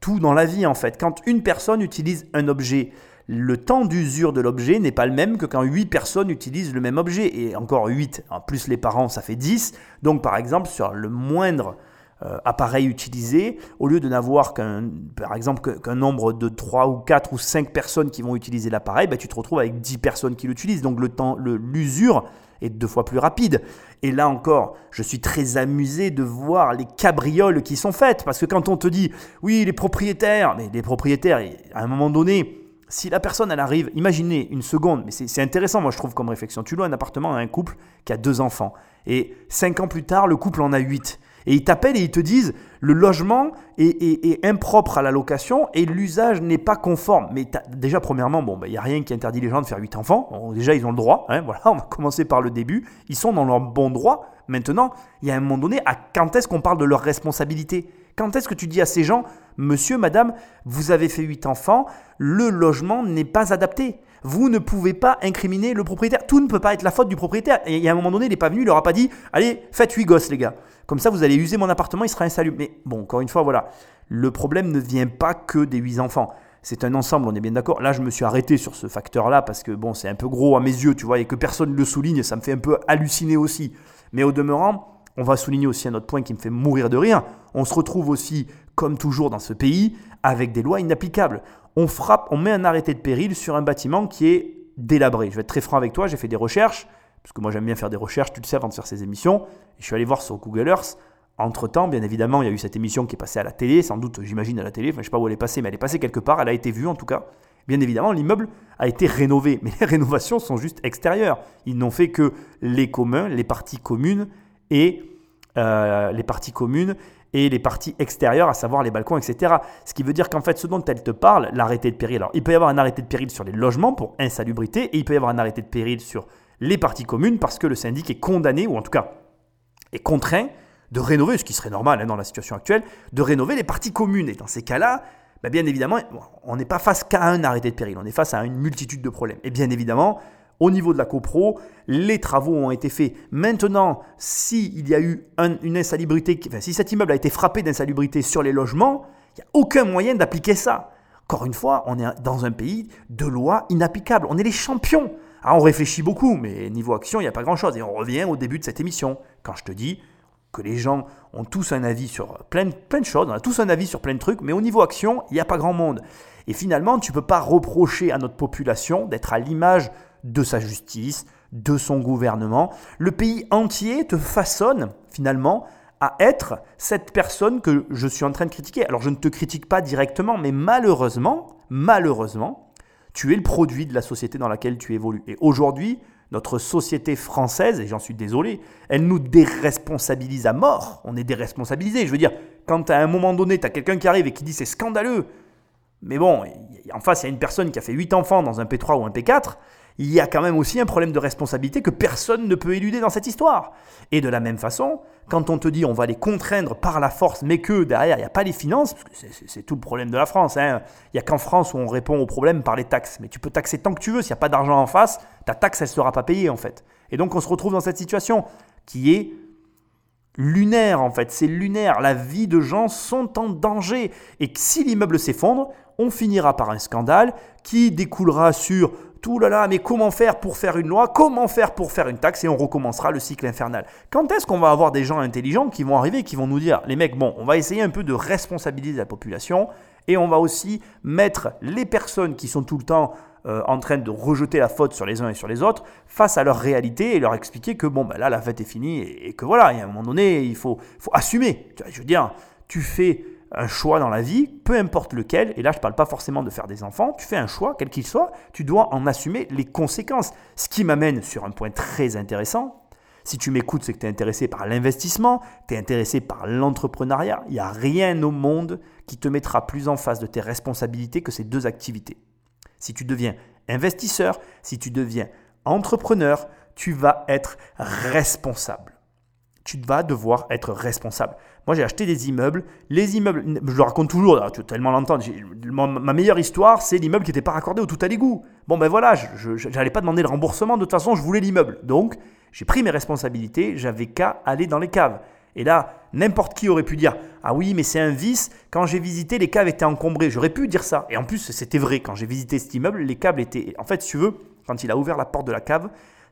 tout dans la vie en fait. Quand une personne utilise un objet, le temps d'usure de l'objet n'est pas le même que quand 8 personnes utilisent le même objet. Et encore 8, en plus les parents, ça fait 10. Donc par exemple, sur le moindre euh, appareil utilisé, au lieu de n'avoir qu'un, par exemple, nombre de 3 ou 4 ou 5 personnes qui vont utiliser l'appareil, bah, tu te retrouves avec 10 personnes qui l'utilisent. Donc le temps, l'usure est deux fois plus rapide. Et là encore, je suis très amusé de voir les cabrioles qui sont faites. Parce que quand on te dit, oui, les propriétaires, mais les propriétaires, à un moment donné, si la personne, elle arrive, imaginez une seconde, mais c'est intéressant, moi je trouve comme réflexion. Tu loues un appartement à un couple qui a deux enfants. Et cinq ans plus tard, le couple en a huit. Et ils t'appellent et ils te disent le logement est, impropre à la location et l'usage n'est pas conforme. Mais déjà, premièrement, bon, il bah, n'y a rien qui interdit les gens de faire 8 enfants. déjà, ils ont le droit. Hein, voilà, [LAUGHS] on va commencer par le début. Ils sont dans leur bon droit. Maintenant, il y a un moment donné, à quand est-ce qu'on parle de leur responsabilité? Quand est-ce que tu dis à ces gens, monsieur, madame, vous avez fait 8 enfants, le logement n'est pas adapté vous ne pouvez pas incriminer le propriétaire. Tout ne peut pas être la faute du propriétaire. Et a un moment donné, il n'est pas venu, il leur a pas dit Allez, faites 8 gosses, les gars. Comme ça, vous allez user mon appartement, il sera insalubre. Mais bon, encore une fois, voilà. Le problème ne vient pas que des 8 enfants. C'est un ensemble, on est bien d'accord. Là, je me suis arrêté sur ce facteur-là parce que bon, c'est un peu gros à mes yeux, tu vois, et que personne ne le souligne, ça me fait un peu halluciner aussi. Mais au demeurant, on va souligner aussi un autre point qui me fait mourir de rire. On se retrouve aussi, comme toujours dans ce pays, avec des lois inapplicables on frappe, on met un arrêté de péril sur un bâtiment qui est délabré. Je vais être très franc avec toi, j'ai fait des recherches, parce que moi j'aime bien faire des recherches, tu le sais, avant de faire ces émissions. je suis allé voir sur Google Earth. Entre-temps, bien évidemment, il y a eu cette émission qui est passée à la télé, sans doute, j'imagine, à la télé. Enfin, je ne sais pas où elle est passée, mais elle est passée quelque part, elle a été vue en tout cas. Bien évidemment, l'immeuble a été rénové, [LAUGHS] mais les rénovations sont juste extérieures. Ils n'ont fait que les communs, les parties communes et euh, les parties communes et les parties extérieures, à savoir les balcons, etc. Ce qui veut dire qu'en fait, ce dont elle te parle, l'arrêté de péril, alors il peut y avoir un arrêté de péril sur les logements pour insalubrité, et il peut y avoir un arrêté de péril sur les parties communes parce que le syndic est condamné, ou en tout cas est contraint de rénover, ce qui serait normal hein, dans la situation actuelle, de rénover les parties communes. Et dans ces cas-là, bah, bien évidemment, on n'est pas face qu'à un arrêté de péril, on est face à une multitude de problèmes. Et bien évidemment, au niveau de la copro, les travaux ont été faits. Maintenant, s'il y a eu une insalubrité, si cet immeuble a été frappé d'insalubrité sur les logements, il n'y a aucun moyen d'appliquer ça. Encore une fois, on est dans un pays de lois inapplicables. On est les champions. Alors on réfléchit beaucoup, mais niveau action, il n'y a pas grand-chose. Et on revient au début de cette émission, quand je te dis que les gens ont tous un avis sur plein, plein de choses, on a tous un avis sur plein de trucs, mais au niveau action, il n'y a pas grand monde. Et finalement, tu ne peux pas reprocher à notre population d'être à l'image de sa justice, de son gouvernement. Le pays entier te façonne finalement à être cette personne que je suis en train de critiquer. Alors je ne te critique pas directement, mais malheureusement, malheureusement, tu es le produit de la société dans laquelle tu évolues. Et aujourd'hui, notre société française, et j'en suis désolé, elle nous déresponsabilise à mort. On est déresponsabilisé. Je veux dire, quand à un moment donné, tu as quelqu'un qui arrive et qui dit c'est scandaleux, mais bon, en face, il y a une personne qui a fait 8 enfants dans un P3 ou un P4, il y a quand même aussi un problème de responsabilité que personne ne peut éluder dans cette histoire. Et de la même façon, quand on te dit on va les contraindre par la force, mais que derrière il n'y a pas les finances, parce que c'est tout le problème de la France, hein. il n'y a qu'en France où on répond au problème par les taxes. Mais tu peux taxer tant que tu veux, s'il n'y a pas d'argent en face, ta taxe elle ne sera pas payée en fait. Et donc on se retrouve dans cette situation qui est lunaire en fait, c'est lunaire, la vie de gens sont en danger. Et si l'immeuble s'effondre, on finira par un scandale qui découlera sur tout là là, mais comment faire pour faire une loi? Comment faire pour faire une taxe? Et on recommencera le cycle infernal. Quand est-ce qu'on va avoir des gens intelligents qui vont arriver, qui vont nous dire, les mecs, bon, on va essayer un peu de responsabiliser la population et on va aussi mettre les personnes qui sont tout le temps euh, en train de rejeter la faute sur les uns et sur les autres face à leur réalité et leur expliquer que bon, ben là, la fête est finie et, que voilà, il y a un moment donné, il faut, faut assumer. Je veux dire, tu fais un choix dans la vie, peu importe lequel, et là je ne parle pas forcément de faire des enfants, tu fais un choix, quel qu'il soit, tu dois en assumer les conséquences. Ce qui m'amène sur un point très intéressant, Si tu m'écoutes, c'est que tu es intéressé par l'investissement, tu es intéressé par l'entrepreneuriat. Il n'y a rien au monde qui te mettra plus en face de tes responsabilités que ces deux activités. Si tu deviens investisseur, si tu deviens entrepreneur, tu vas être responsable. Tu vas devoir être responsable. Moi, j'ai acheté des immeubles. Les immeubles, je le raconte toujours, tu vas tellement l'entendre. Ma meilleure histoire, c'est l'immeuble qui n'était pas raccordé au tout à l'égout. Bon, ben voilà, je n'allais pas demander le remboursement. De toute façon, je voulais l'immeuble. Donc, j'ai pris mes responsabilités. J'avais qu'à aller dans les caves. Et là, n'importe qui aurait pu dire Ah oui, mais c'est un vice. Quand j'ai visité, les caves étaient encombrées. J'aurais pu dire ça. Et en plus, c'était vrai. Quand j'ai visité cet immeuble, les câbles étaient. En fait, si tu veux, quand il a ouvert la porte de la cave,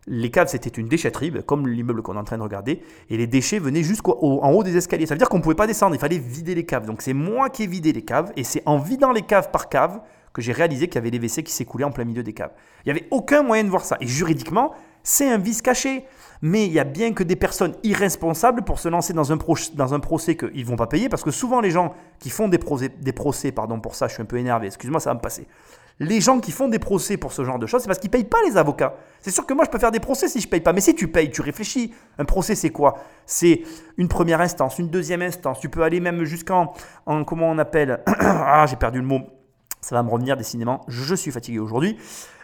les caves, c'était une déchetterie, ben, comme l'immeuble qu'on est en train de regarder, et les déchets venaient jusqu'en haut des escaliers. Ça veut dire qu'on ne pouvait pas descendre, il fallait vider les caves. Donc c'est moi qui ai vidé les caves, et c'est en vidant les caves par cave que j'ai réalisé qu'il y avait des WC qui s'écoulaient en plein milieu des caves. Il n'y avait aucun moyen de voir ça. Et juridiquement, c'est un vice caché. Mais il y a bien que des personnes irresponsables pour se lancer dans un, dans un procès qu'ils ne vont pas payer, parce que souvent les gens qui font des procès, des procès, pardon pour ça, je suis un peu énervé, excuse-moi, ça va me passer les gens qui font des procès pour ce genre de choses, c'est parce qu'ils ne payent pas les avocats. C'est sûr que moi, je peux faire des procès si je ne paye pas. Mais si tu payes, tu réfléchis. Un procès, c'est quoi? C'est une première instance, une deuxième instance. Tu peux aller même jusqu'en, en, comment on appelle? [CLEARS THROAT] Ah, j'ai perdu le mot. Ça va me revenir décidément. Je suis fatigué aujourd'hui.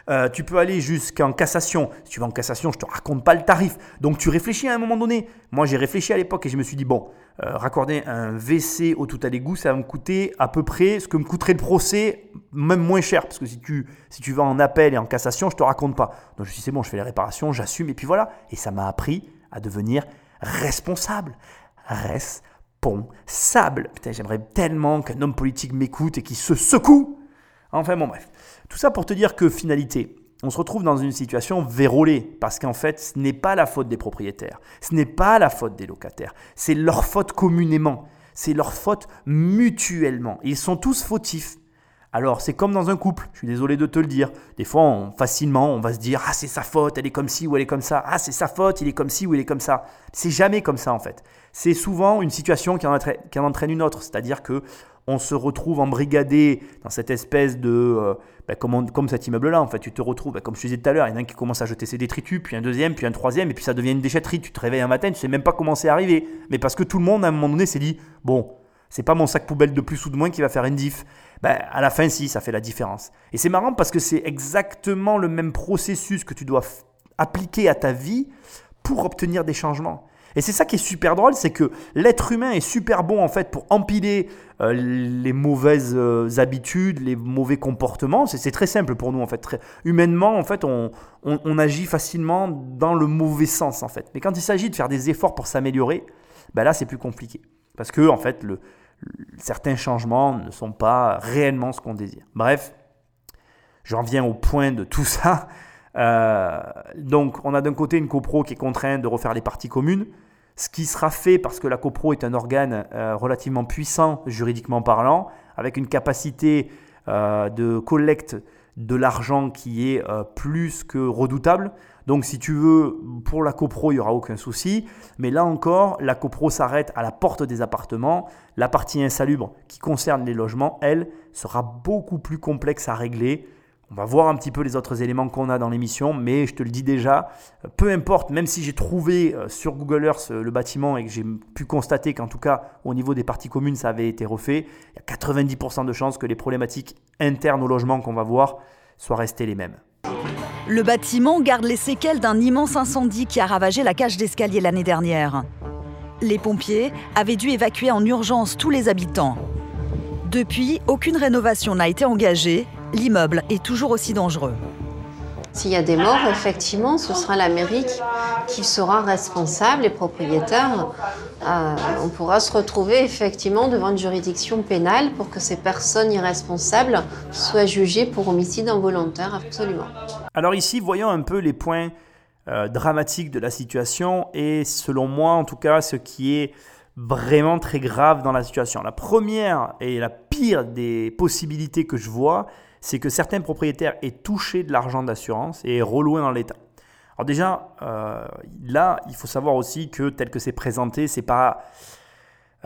Euh, tu peux aller jusqu'en cassation. Si tu vas en cassation, je te raconte pas le tarif. Donc tu réfléchis à un moment donné. Moi, j'ai réfléchi à l'époque et je me suis dit, bon, euh, raccorder un WC au tout à l'égout, ça va me coûter à peu près ce que me coûterait le procès, même moins cher. Parce que si tu, si tu vas en appel et en cassation, je te raconte pas. Donc je me suis dit, c'est bon, je fais les réparations, j'assume. Et puis voilà. Et ça m'a appris à devenir responsable. Responsable. Putain, j'aimerais tellement qu'un homme politique m'écoute et qu'il se secoue. Enfin bon, bref. Tout ça pour te dire que finalité, on se retrouve dans une situation vérolée, parce qu'en fait, ce n'est pas la faute des propriétaires, ce n'est pas la faute des locataires, c'est leur faute communément, c'est leur faute mutuellement. Ils sont tous fautifs. Alors, c'est comme dans un couple, je suis désolé de te le dire. Des fois, facilement, on va se dire Ah, c'est sa faute, elle est comme ci ou elle est comme ça. Ah, c'est sa faute, il est comme ci ou il est comme ça. C'est jamais comme ça, en fait. C'est souvent une situation qui en entraîne, une autre. C'est-à-dire que on se retrouve embrigadé dans cette espèce de... Euh, bah, comme, cet immeuble-là, en fait, tu te retrouves, bah, comme je te disais tout à l'heure, il y en a un qui commence à jeter ses détritus, puis un deuxième, puis un troisième, et puis ça devient une déchetterie. Tu te réveilles un matin, tu sais même pas comment c'est arrivé. Mais parce que tout le monde, à un moment donné, s'est dit, bon, c'est pas mon sac poubelle de plus ou de moins qui va faire une diff. Ben, à la fin, si, ça fait la différence. Et c'est marrant parce que c'est exactement le même processus que tu dois appliquer à ta vie pour obtenir des changements. Et c'est ça qui est super drôle, c'est que l'être humain est super bon en fait pour empiler euh, les mauvaises euh, habitudes, les mauvais comportements. C'est très simple pour nous en fait. Humainement en fait, on, agit facilement dans le mauvais sens en fait. Mais quand il s'agit de faire des efforts pour s'améliorer, ben là c'est plus compliqué. Parce que en fait, certains changements ne sont pas réellement ce qu'on désire. Bref, j'en viens au point de tout ça. Euh, donc, on a d'un côté une copro qui est contrainte de refaire les parties communes, ce qui sera fait parce que la copro est un organe euh, relativement puissant juridiquement parlant, avec une capacité euh, de collecte de l'argent qui est plus que redoutable. Donc si tu veux, pour la copro, il n'y aura aucun souci. Mais là encore, la copro s'arrête à la porte des appartements. La partie insalubre qui concerne les logements, elle, sera beaucoup plus complexe à régler. On va voir un petit peu les autres éléments qu'on a dans l'émission, mais je te le dis déjà, peu importe, même si j'ai trouvé euh, sur Google Earth euh, le bâtiment et que j'ai pu constater qu'en tout cas au niveau des parties communes ça avait été refait, il y a 90% de chances que les problématiques internes au logement qu'on va voir soient restées les mêmes. Le bâtiment garde les séquelles d'un immense incendie qui a ravagé la cage d'escalier l'année dernière. Les pompiers avaient dû évacuer en urgence tous les habitants. Depuis, aucune rénovation n'a été engagée l'immeuble est toujours aussi dangereux. S'il y a des morts, effectivement, ce sera la mairie qui sera responsable, les propriétaires. Euh, on pourra se retrouver effectivement devant une juridiction pénale pour que ces personnes irresponsables soient jugées pour homicide involontaire, absolument. Alors ici, voyons un peu les points euh, dramatiques de la situation et selon moi, en tout cas, ce qui est vraiment très grave dans la situation. La première et la pire des possibilités que je vois, c'est que certains propriétaires aient touché de l'argent d'assurance et reloué dans l'État. Alors déjà, euh, là, il faut savoir aussi que tel que c'est présenté, c'est pas...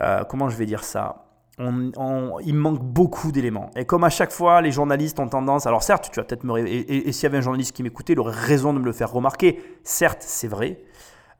Euh, comment je vais dire ça? Il manque beaucoup d'éléments. Et comme à chaque fois, les journalistes ont tendance. Alors, certes, tu vas peut-être me. Et, et, s'il y avait un journaliste qui m'écoutait, il aurait raison de me le faire remarquer. Certes, c'est vrai.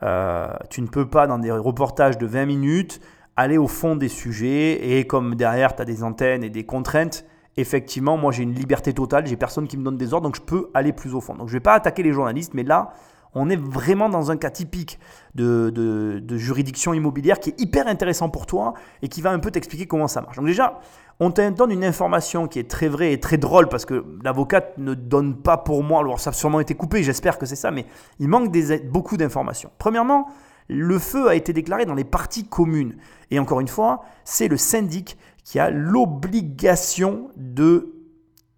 Euh, tu ne peux pas, dans des reportages de 20 minutes, aller au fond des sujets et comme derrière, tu as des antennes et des contraintes, effectivement, moi j'ai une liberté totale, j'ai personne qui me donne des ordres, donc je peux aller plus au fond. Donc je ne vais pas attaquer les journalistes, mais là, on est vraiment dans un cas typique de, de, juridiction immobilière qui est hyper intéressant pour toi et qui va un peu t'expliquer comment ça marche. Donc déjà, on te donne une information qui est très vraie et très drôle parce que l'avocate ne donne pas pour moi, alors ça a sûrement été coupé, j'espère que c'est ça, mais il manque beaucoup d'informations. Premièrement, le feu a été déclaré dans les parties communes. Et encore une fois, c'est le syndic qui a l'obligation de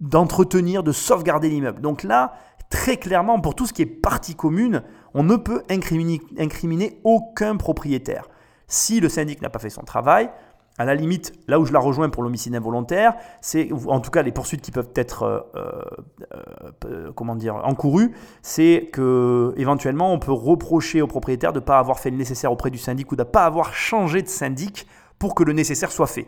d'entretenir, de sauvegarder l'immeuble. Donc là, très clairement, pour tout ce qui est partie commune, on ne peut incriminer, aucun propriétaire. Si le syndic n'a pas fait son travail, à la limite, là où je la rejoins pour l'homicide involontaire, c'est en tout cas les poursuites qui peuvent être euh, euh, euh, comment dire encourues, c'est que éventuellement on peut reprocher au propriétaire de ne pas avoir fait le nécessaire auprès du syndic ou de ne pas avoir changé de syndic pour que le nécessaire soit fait.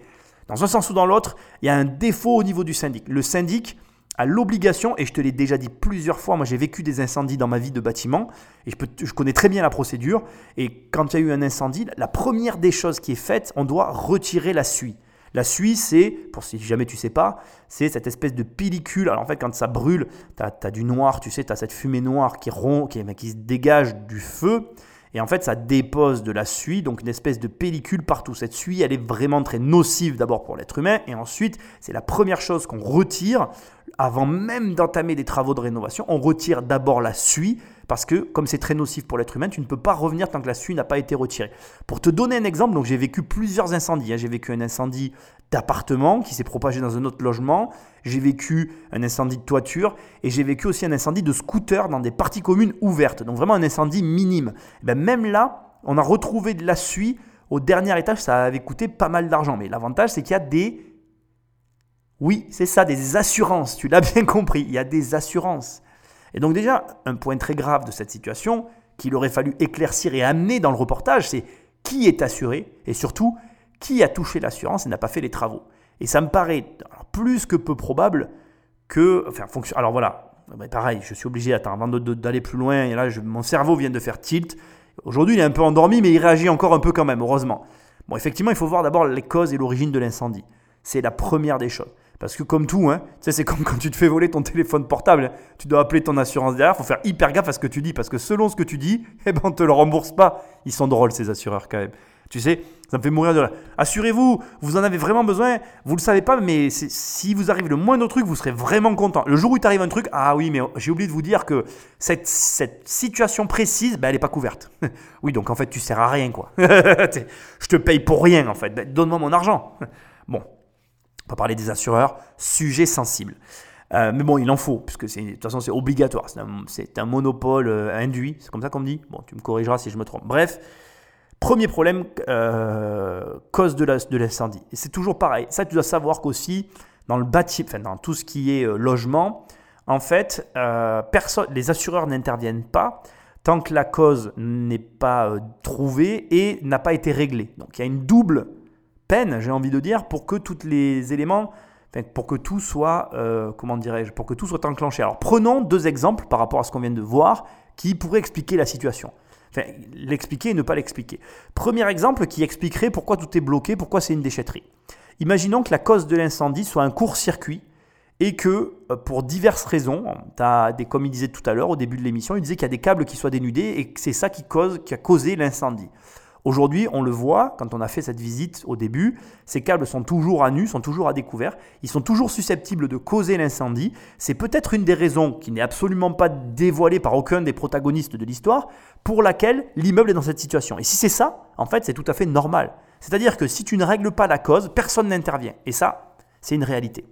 Dans un sens ou dans l'autre, il y a un défaut au niveau du syndic. Le syndic a l'obligation, et je te l'ai déjà dit plusieurs fois, moi j'ai vécu des incendies dans ma vie de bâtiment, et je, peux, je connais très bien la procédure, et quand il y a eu un incendie, la première des choses qui est faite, on doit retirer la suie. La suie, c'est, pour si jamais tu sais pas, c'est cette espèce de pellicule. Alors en fait, quand ça brûle, tu as, du noir, tu sais, tu as cette fumée noire qui, rond, qui, qui se dégage du feu. Et en fait, ça dépose de la suie, donc une espèce de pellicule partout. Cette suie, elle est vraiment très nocive d'abord pour l'être humain. Et ensuite, c'est la première chose qu'on retire avant même d'entamer des travaux de rénovation. On retire d'abord la suie parce que comme c'est très nocif pour l'être humain, tu ne peux pas revenir tant que la suie n'a pas été retirée. Pour te donner un exemple, donc j'ai vécu plusieurs incendies. Hein. J'ai vécu un incendie d'appartement qui s'est propagé dans un autre logement. J'ai vécu un incendie de toiture et j'ai vécu aussi un incendie de scooter dans des parties communes ouvertes. Donc vraiment un incendie minime. Eh ben même là, on a retrouvé de la suie au dernier étage. Ça avait coûté pas mal d'argent. Mais l'avantage, c'est qu'il y a des oui, c'est ça, des assurances. Tu l'as [LAUGHS] bien compris, il y a des assurances. Et donc déjà, un point très grave de cette situation qu'il aurait fallu éclaircir et amener dans le reportage, c'est qui est assuré et surtout qui a touché l'assurance et n'a pas fait les travaux. Et ça me paraît plus que peu probable que... Enfin, alors voilà, pareil, je suis obligé avant d'aller plus loin, et là, mon cerveau vient de faire tilt. Aujourd'hui, il est un peu endormi, mais il réagit encore un peu quand même, heureusement. Bon, effectivement, il faut voir d'abord les causes et l'origine de l'incendie. C'est la première des choses. Parce que comme tout, hein, c'est comme [LAUGHS] quand tu te fais voler ton téléphone portable, tu dois appeler ton assurance derrière, il faut faire hyper gaffe à ce que tu dis, parce que selon ce que tu dis, [LAUGHS] eh ben, on ne te le rembourse pas. Ils sont drôles ces assureurs quand même. Tu sais, ça me fait mourir de là. Assurez-vous, vous en avez vraiment besoin, vous ne le savez pas, mais si vous arrive le moindre truc, vous serez vraiment content. Le jour où il t'arrive un truc, ah oui, mais j'ai oublié de vous dire que cette, cette situation précise, ben, elle n'est pas couverte. [LAUGHS] oui, donc en fait, tu sers à rien, quoi. Je te paye pour rien, en fait. Ben, donne-moi mon argent. Bon, on va parler des assureurs, sujet sensible. Euh, mais bon, il en faut, puisque de toute façon c'est obligatoire, c'est un, monopole euh, induit, c'est comme ça qu'on me dit Bon, tu me corrigeras si je me trompe. Bref, premier problème, euh, cause de l'incendie. et c'est toujours pareil, ça tu dois savoir qu'aussi, dans le bâtiment, enfin, dans tout ce qui est logement, en fait, personne, les assureurs n'interviennent pas tant que la cause n'est pas trouvée et n'a pas été réglée. Donc il y a une double peine, j'ai envie de dire, pour que tous les éléments, pour que tout soit, euh, comment dirais-je, pour que tout soit enclenché. Alors prenons deux exemples par rapport à ce qu'on vient de voir qui pourraient expliquer la situation. Enfin, l'expliquer et ne pas l'expliquer. Premier exemple qui expliquerait pourquoi tout est bloqué, pourquoi c'est une déchetterie. Imaginons que la cause de l'incendie soit un court-circuit et que euh, pour diverses raisons, as des, comme il disait tout à l'heure au début de l'émission, il disait qu'il y a des câbles qui soient dénudés et que c'est ça qui, cause, qui a causé l'incendie. Aujourd'hui, on le voit, quand on a fait cette visite au début, ces câbles sont toujours à nu, sont toujours à découvert, ils sont toujours susceptibles de causer l'incendie. C'est peut-être une des raisons qui n'est absolument pas dévoilée par aucun des protagonistes de l'histoire, pour laquelle l'immeuble est dans cette situation. Et si c'est ça, en fait, c'est tout à fait normal. C'est-à-dire que si tu ne règles pas la cause, personne n'intervient. Et ça, c'est une réalité.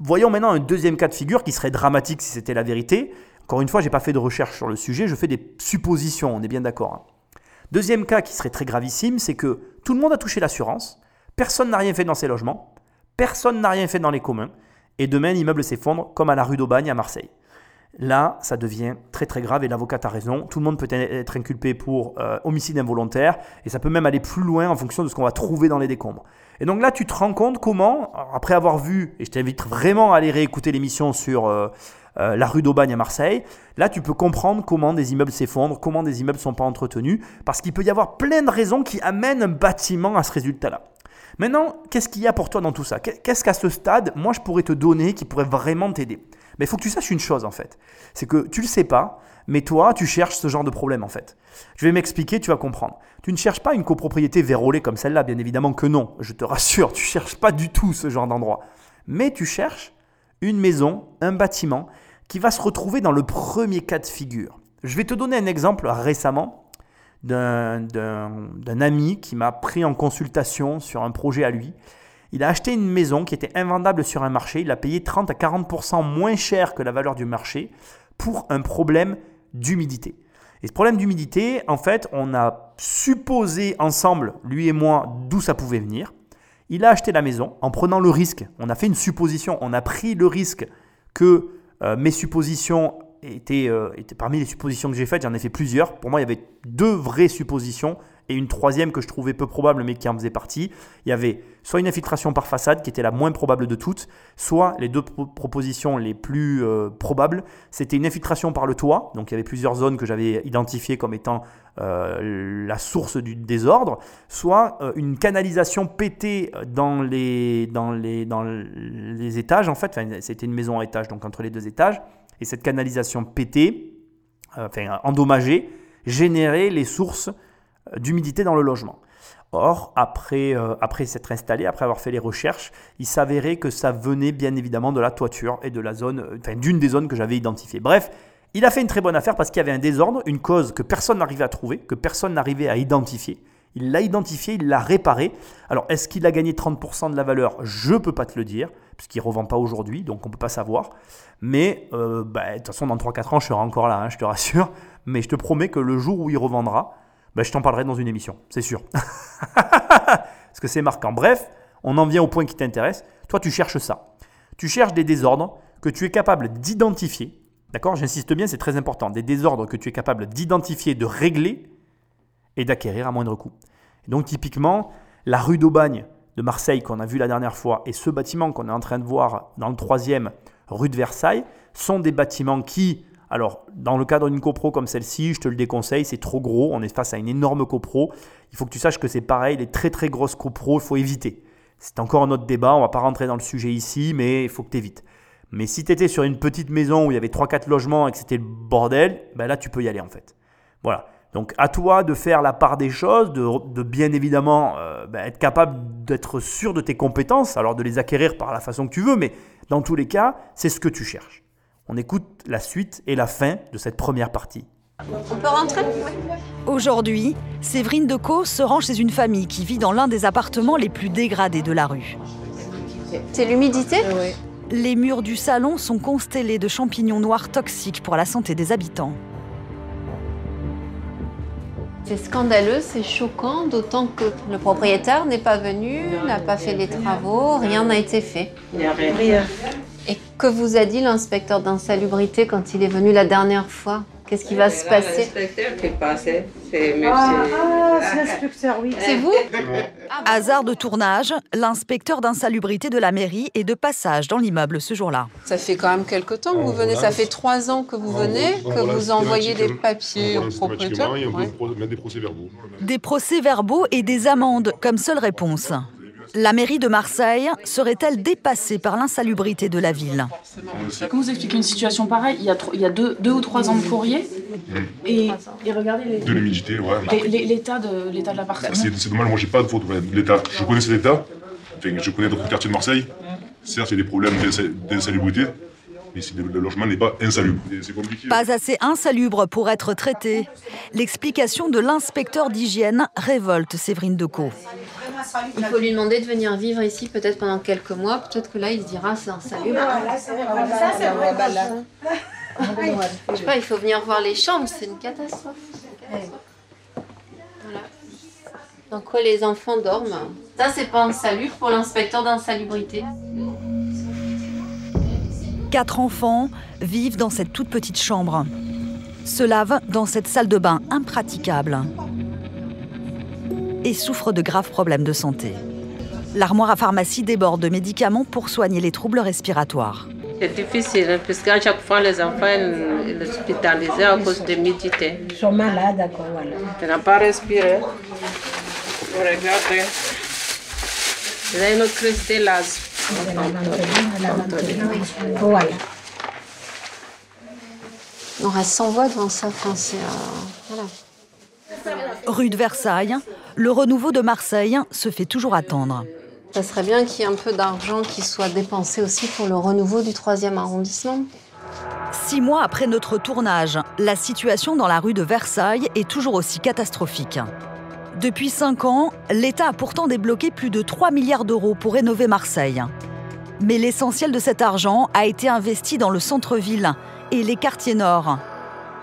Voyons maintenant un deuxième cas de figure qui serait dramatique si c'était la vérité. Encore une fois, je n'ai pas fait de recherche sur le sujet, je fais des suppositions, on est bien d'accord. Deuxième cas qui serait très gravissime, c'est que tout le monde a touché l'assurance, personne n'a rien fait dans ses logements, personne n'a rien fait dans les communs, et demain l'immeuble s'effondre comme à la rue d'Aubagne à Marseille. là, ça devient très très grave et l'avocat a raison. Tout le monde peut être inculpé pour euh, homicide involontaire et ça peut même aller plus loin en fonction de ce qu'on va trouver dans les décombres. Et donc là, tu te rends compte comment, après avoir vu, et je t'invite vraiment à aller réécouter l'émission sur euh, euh, la rue d'Aubagne à Marseille, là, tu peux comprendre comment des immeubles s'effondrent, comment des immeubles ne sont pas entretenus, parce qu'il peut y avoir plein de raisons qui amènent un bâtiment à ce résultat-là. Maintenant, qu'est-ce qu'il y a pour toi dans tout ça? Qu'est-ce qu'à ce stade, moi, je pourrais te donner qui pourrait vraiment t'aider? Mais il faut que tu saches une chose, en fait. C'est que tu ne le sais pas, mais toi, tu cherches ce genre de problème, en fait. Je vais m'expliquer, tu vas comprendre. Tu ne cherches pas une copropriété vérolée comme celle-là, bien évidemment que non. Je te rassure, tu ne cherches pas du tout ce genre d'endroit. Mais tu cherches une maison, un bâtiment qui va se retrouver dans le premier cas de figure. Je vais te donner un exemple récemment d'un ami qui m'a pris en consultation sur un projet à lui. Il a acheté une maison qui était invendable sur un marché. Il a payé 30 à 40% moins cher que la valeur du marché pour un problème d'humidité. Et ce problème d'humidité, en fait, on a supposé ensemble, lui et moi, d'où ça pouvait venir. Il a acheté la maison en prenant le risque. On a fait une supposition. On a pris le risque que euh, mes suppositions était, euh, était, parmi les suppositions que j'ai faites, j'en ai fait plusieurs. Pour moi, il y avait deux vraies suppositions et une troisième que je trouvais peu probable mais qui en faisait partie. Il y avait soit une infiltration par façade qui était la moins probable de toutes, soit les deux propositions les plus euh, probables, c'était une infiltration par le toit. Donc il y avait plusieurs zones que j'avais identifiées comme étant euh, la source du désordre, soit une canalisation pétée dans les, dans les, dans les étages en fait. C'était une maison à étage, donc entre les deux étages et cette canalisation pétée, euh, enfin endommagée, générait les sources euh, d'humidité dans le logement. Or, après, euh, après s'être installé, après avoir fait les recherches, il s'avérait que ça venait bien évidemment de la toiture et de la zone, enfin d'une des zones que j'avais identifiées. Bref, il a fait une très bonne affaire parce qu'il y avait un désordre, une cause que personne n'arrivait à trouver, que personne n'arrivait à identifier. Il l'a identifié, il l'a réparé. Alors, est-ce qu'il a gagné 30% de la valeur? Je ne peux pas te le dire, puisqu'il ne revend pas aujourd'hui, donc on ne peut pas savoir. Mais euh, bah, de toute façon, dans 3-4 ans, je serai encore là, hein, je te rassure. Mais je te promets que le jour où il revendra, bah, je t'en parlerai dans une émission, c'est sûr. [LAUGHS] Parce que c'est marquant. Bref, on en vient au point qui t'intéresse. Toi, tu cherches ça. Tu cherches des désordres que tu es capable d'identifier. D'accord? J'insiste bien, c'est très important. Des désordres que tu es capable d'identifier, de régler et d'acquérir à moindre coût. donc, typiquement, la rue d'Aubagne de Marseille qu'on a vu la dernière fois et ce bâtiment qu'on est en train de voir dans le troisième rue de Versailles sont des bâtiments qui, alors dans le cadre d'une copro comme celle-ci, je te le déconseille, c'est trop gros, on est face à une énorme copro. Il faut que tu saches que c'est pareil, les très très grosses copro, il faut éviter. C'est encore un autre débat, on va pas rentrer dans le sujet ici, mais il faut que tu évites. Mais si tu étais sur une petite maison où il y avait 3-4 logements et que c'était le bordel, ben là tu peux y aller en fait. Voilà. Donc à toi de faire la part des choses, de, bien évidemment euh, ben, être capable d'être sûr de tes compétences, alors de les acquérir par la façon que tu veux, mais dans tous les cas, c'est ce que tu cherches. On écoute la suite et la fin de cette première partie. On peut rentrer? Aujourd'hui, Séverine Decaux se rend chez une famille qui vit dans l'un des appartements les plus dégradés de la rue. C'est l'humidité? Oui. Les murs du salon sont constellés de champignons noirs toxiques pour la santé des habitants. C'est scandaleux, c'est choquant, d'autant que le propriétaire n'est pas venu, n'a pas fait les travaux, rien n'a été fait. Il n'y a rien. Et que vous a dit l'inspecteur d'insalubrité quand il est venu la dernière fois? Qu'est-ce qui va se passer? L'inspecteur qui est passé, c'est monsieur. Ah, c'est l'inspecteur, oui. C'est vous? Hasard de tournage, l'inspecteur d'insalubrité de la mairie est de passage dans l'immeuble ce jour-là. Ça fait quand même quelque temps que vous venez. Ça fait trois ans que vous venez, que vous envoyez des papiers au propriétaire. Des procès-verbaux et des amendes comme seule réponse. La mairie de Marseille serait-elle dépassée par l'insalubrité de la ville Comment vous expliquez une situation pareille Il y a, tro- il y a deux, deux ou trois ans de courrier et, et regardez les- De l'humidité, ouais. les- l'état de l'état de l'appartement. C'est dommage, moi j'ai pas de photo de l'état. Je connais cet état, enfin, je connais d'autres quartiers de Marseille. Certes, il y a des problèmes d'insa- d'insalubrité, mais si le logement n'est pas insalubre, c'est compliqué. Pas assez insalubre pour être traité. L'explication de l'inspecteur d'hygiène révolte Séverine Decaux. Il faut lui demander de venir vivre ici peut-être pendant quelques mois. Peut-être que là, il se dira c'est insalubre. Je sais pas, il faut venir voir les chambres, c'est une catastrophe. Voilà. Dans quoi les enfants dorment. Ça, c'est pas insalubre pour l'inspecteur d'insalubrité. Quatre enfants vivent dans cette toute petite chambre, se lavent dans cette salle de bain impraticable et souffrent de graves problèmes de santé. L'armoire à pharmacie déborde de médicaments pour soigner les troubles respiratoires. C'est difficile hein, parce qu'à chaque fois, les enfants ils sont hospitalisés à cause de l'humidité. Ils sont malades, d'accord, voilà. Tu n'as pas respiré. Regardez. A une autre crise de l'asthme. Voilà. On reste sans voix devant ça. Enfin, c'est, euh, voilà. Rue de Versailles, le renouveau de Marseille se fait toujours attendre. Ça serait bien qu'il y ait un peu d'argent qui soit dépensé aussi pour le renouveau du troisième arrondissement. Six mois après notre tournage, la situation dans la rue de Versailles est toujours aussi catastrophique. Depuis cinq ans, l'État a pourtant débloqué plus de 3 milliards d'euros pour rénover Marseille. Mais l'essentiel de cet argent a été investi dans le centre-ville et les quartiers nord,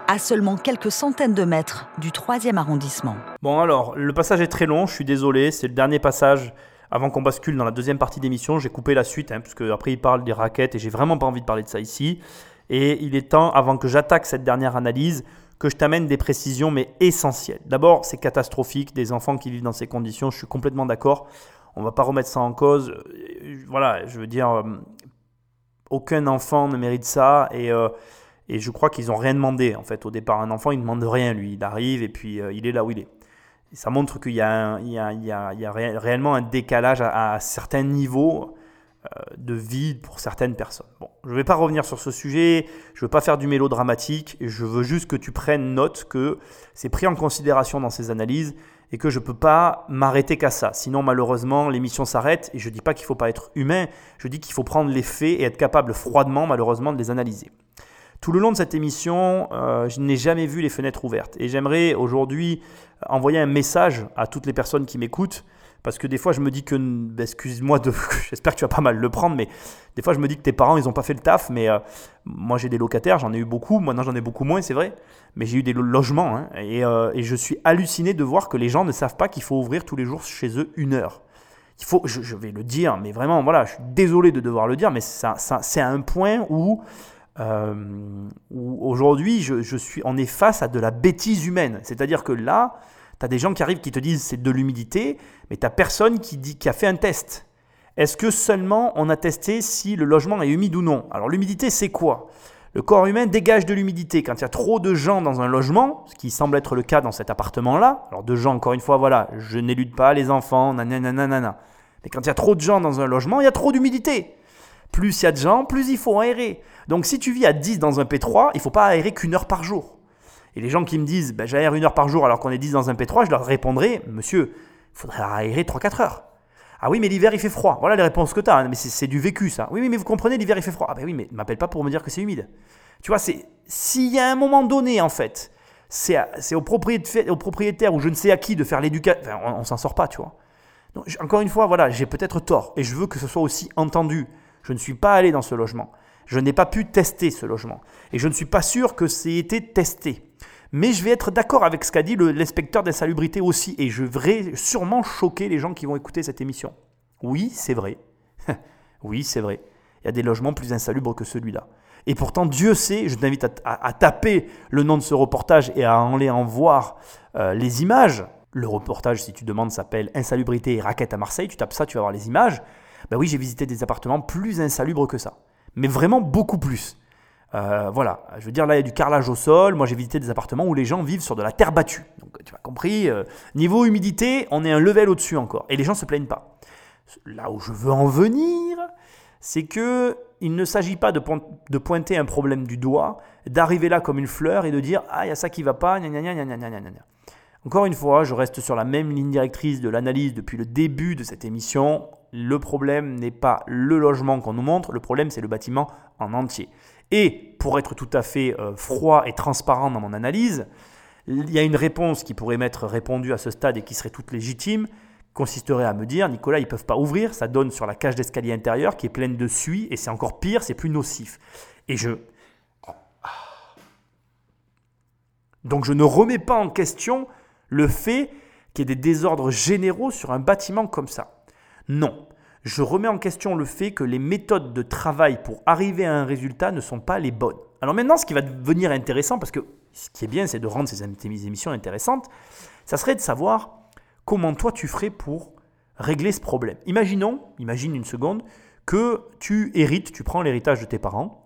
à seulement quelques centaines de mètres du 3e arrondissement. Bon alors, le passage est très long, je suis désolé, c'est le dernier passage avant qu'on bascule dans la deuxième partie d'émission. J'ai coupé la suite, hein, puisque après il parle des raquettes et j'ai vraiment pas envie de parler de ça ici. Et il est temps, avant que j'attaque cette dernière analyse, que je t'amène des précisions mais essentielles. D'abord, c'est catastrophique, des enfants qui vivent dans ces conditions, je suis complètement d'accord. On va pas remettre ça en cause. Euh, Voilà, je veux dire, euh, aucun enfant ne mérite ça et, euh, et je crois qu'ils n'ont rien demandé en fait au départ. Un enfant, il ne demande rien lui, il arrive et puis il est là où il est. Ça montre qu'il y y y a- réellement un décalage à, certains niveaux de vie pour certaines personnes. Bon, je ne vais pas revenir sur ce sujet, je ne veux pas faire du mélodramatique, je veux juste que tu prennes note que c'est pris en considération dans ces analyses et que je ne peux pas m'arrêter qu'à ça. Sinon, malheureusement, l'émission s'arrête et je ne dis pas qu'il ne faut pas être humain, je dis qu'il faut prendre les faits et être capable froidement, malheureusement, de les analyser. Tout le long de cette émission, euh, je n'ai jamais vu les fenêtres ouvertes. Et j'aimerais aujourd'hui envoyer un message à toutes les personnes qui m'écoutent. Parce que des fois, je me dis que, ben, excuse-moi, de, [LAUGHS] j'espère que tu vas pas mal le prendre, mais des fois, je me dis que tes parents, ils n'ont pas fait le taf. Mais euh, moi, j'ai des locataires, j'en ai eu beaucoup. Maintenant, j'en ai beaucoup moins, c'est vrai. Mais j'ai eu des lo- logements. hein. et, euh, et je suis halluciné de voir que les gens ne savent pas qu'il faut ouvrir tous les jours chez eux une heure. Il faut, je, vais le dire, mais vraiment, voilà, je suis désolé de devoir le dire, mais ça, ça- c'est un point où euh, aujourd'hui, je, je suis, on est face à de la bêtise humaine. C'est-à-dire que là, tu as des gens qui arrivent qui te disent c'est de l'humidité, mais tu personne qui, dit, qui a fait un test. Est-ce que seulement on a testé si le logement est humide ou non? Alors l'humidité, c'est quoi? Le corps humain dégage de l'humidité. Quand il y a trop de gens dans un logement, ce qui semble être le cas dans cet appartement-là, alors de gens, encore une fois, voilà, je n'élude pas les enfants, nanana, nanana. Mais quand il y a trop de gens dans un logement, il y a trop d'humidité. Plus il y a de gens, plus il faut aérer. Donc si tu vis à 10 dans un P3, il faut pas aérer qu'une heure par jour. Et les gens qui me disent, ben, j'aère une heure par jour alors qu'on est 10 dans un P3, je leur répondrai, monsieur, il faudrait aérer 3-4 heures. Ah oui, mais l'hiver il fait froid. Voilà les réponses que tu as. Mais c'est du vécu ça. Oui, mais vous comprenez, l'hiver il fait froid. Ah ben oui, mais m'appelle pas pour me dire que c'est humide. Tu vois, c'est s'il y a un moment donné en fait, c'est au propriétaire, au propriétaire ou je ne sais à qui de faire l'éducation. On, on s'en sort pas, tu vois. Encore une fois, voilà, j'ai peut-être tort et je veux que ce soit aussi entendu. Je ne suis pas allé dans ce logement. Je n'ai pas pu tester ce logement. Et je ne suis pas sûr que c'est été testé. Mais je vais être d'accord avec ce qu'a dit l'inspecteur d'insalubrité aussi. Et je vais sûrement choquer les gens qui vont écouter cette émission. Oui, c'est vrai. [LAUGHS] oui, c'est vrai. Il y a des logements plus insalubres que celui-là. Et pourtant, Dieu sait, je t'invite à, taper le nom de ce reportage et à aller en voir euh, les images. Le reportage, si tu demandes, s'appelle Insalubrité et raquettes à Marseille. Tu tapes ça, tu vas voir les images. Ben oui, j'ai visité des appartements plus insalubres que ça mais vraiment beaucoup plus. Euh, voilà, je veux dire, là, il y a du carrelage au sol. Moi, j'ai visité des appartements où les gens vivent sur de la terre battue. Donc, tu as compris, euh, niveau humidité, on est un level au-dessus encore. Et les gens ne se plaignent pas. Là où je veux en venir, c'est que il ne s'agit pas de, pointer un problème du doigt, d'arriver là comme une fleur et de dire Ah, il y a ça qui va pas, Encore une fois, je reste sur la même ligne directrice de l'analyse depuis le début de cette émission. Le problème n'est pas le logement qu'on nous montre, le problème c'est le bâtiment en entier. Et pour être tout à fait euh, froid et transparent dans mon analyse, il y a une réponse qui pourrait m'être répondue à ce stade et qui serait toute légitime, consisterait à me dire, Nicolas, ils ne peuvent pas ouvrir, ça donne sur la cage d'escalier intérieure qui est pleine de suie et c'est encore pire, c'est plus nocif. Et je... Donc je ne remets pas en question le fait qu'il y ait des désordres généraux sur un bâtiment comme ça. Non. je remets en question le fait que les méthodes de travail pour arriver à un résultat ne sont pas les bonnes. Alors maintenant, ce qui va devenir intéressant, parce que ce qui est bien, c'est de rendre ces émissions intéressantes, ça serait de savoir comment toi tu ferais pour régler ce problème. Imaginons, imagine une seconde, que tu hérites, tu prends l'héritage de tes parents,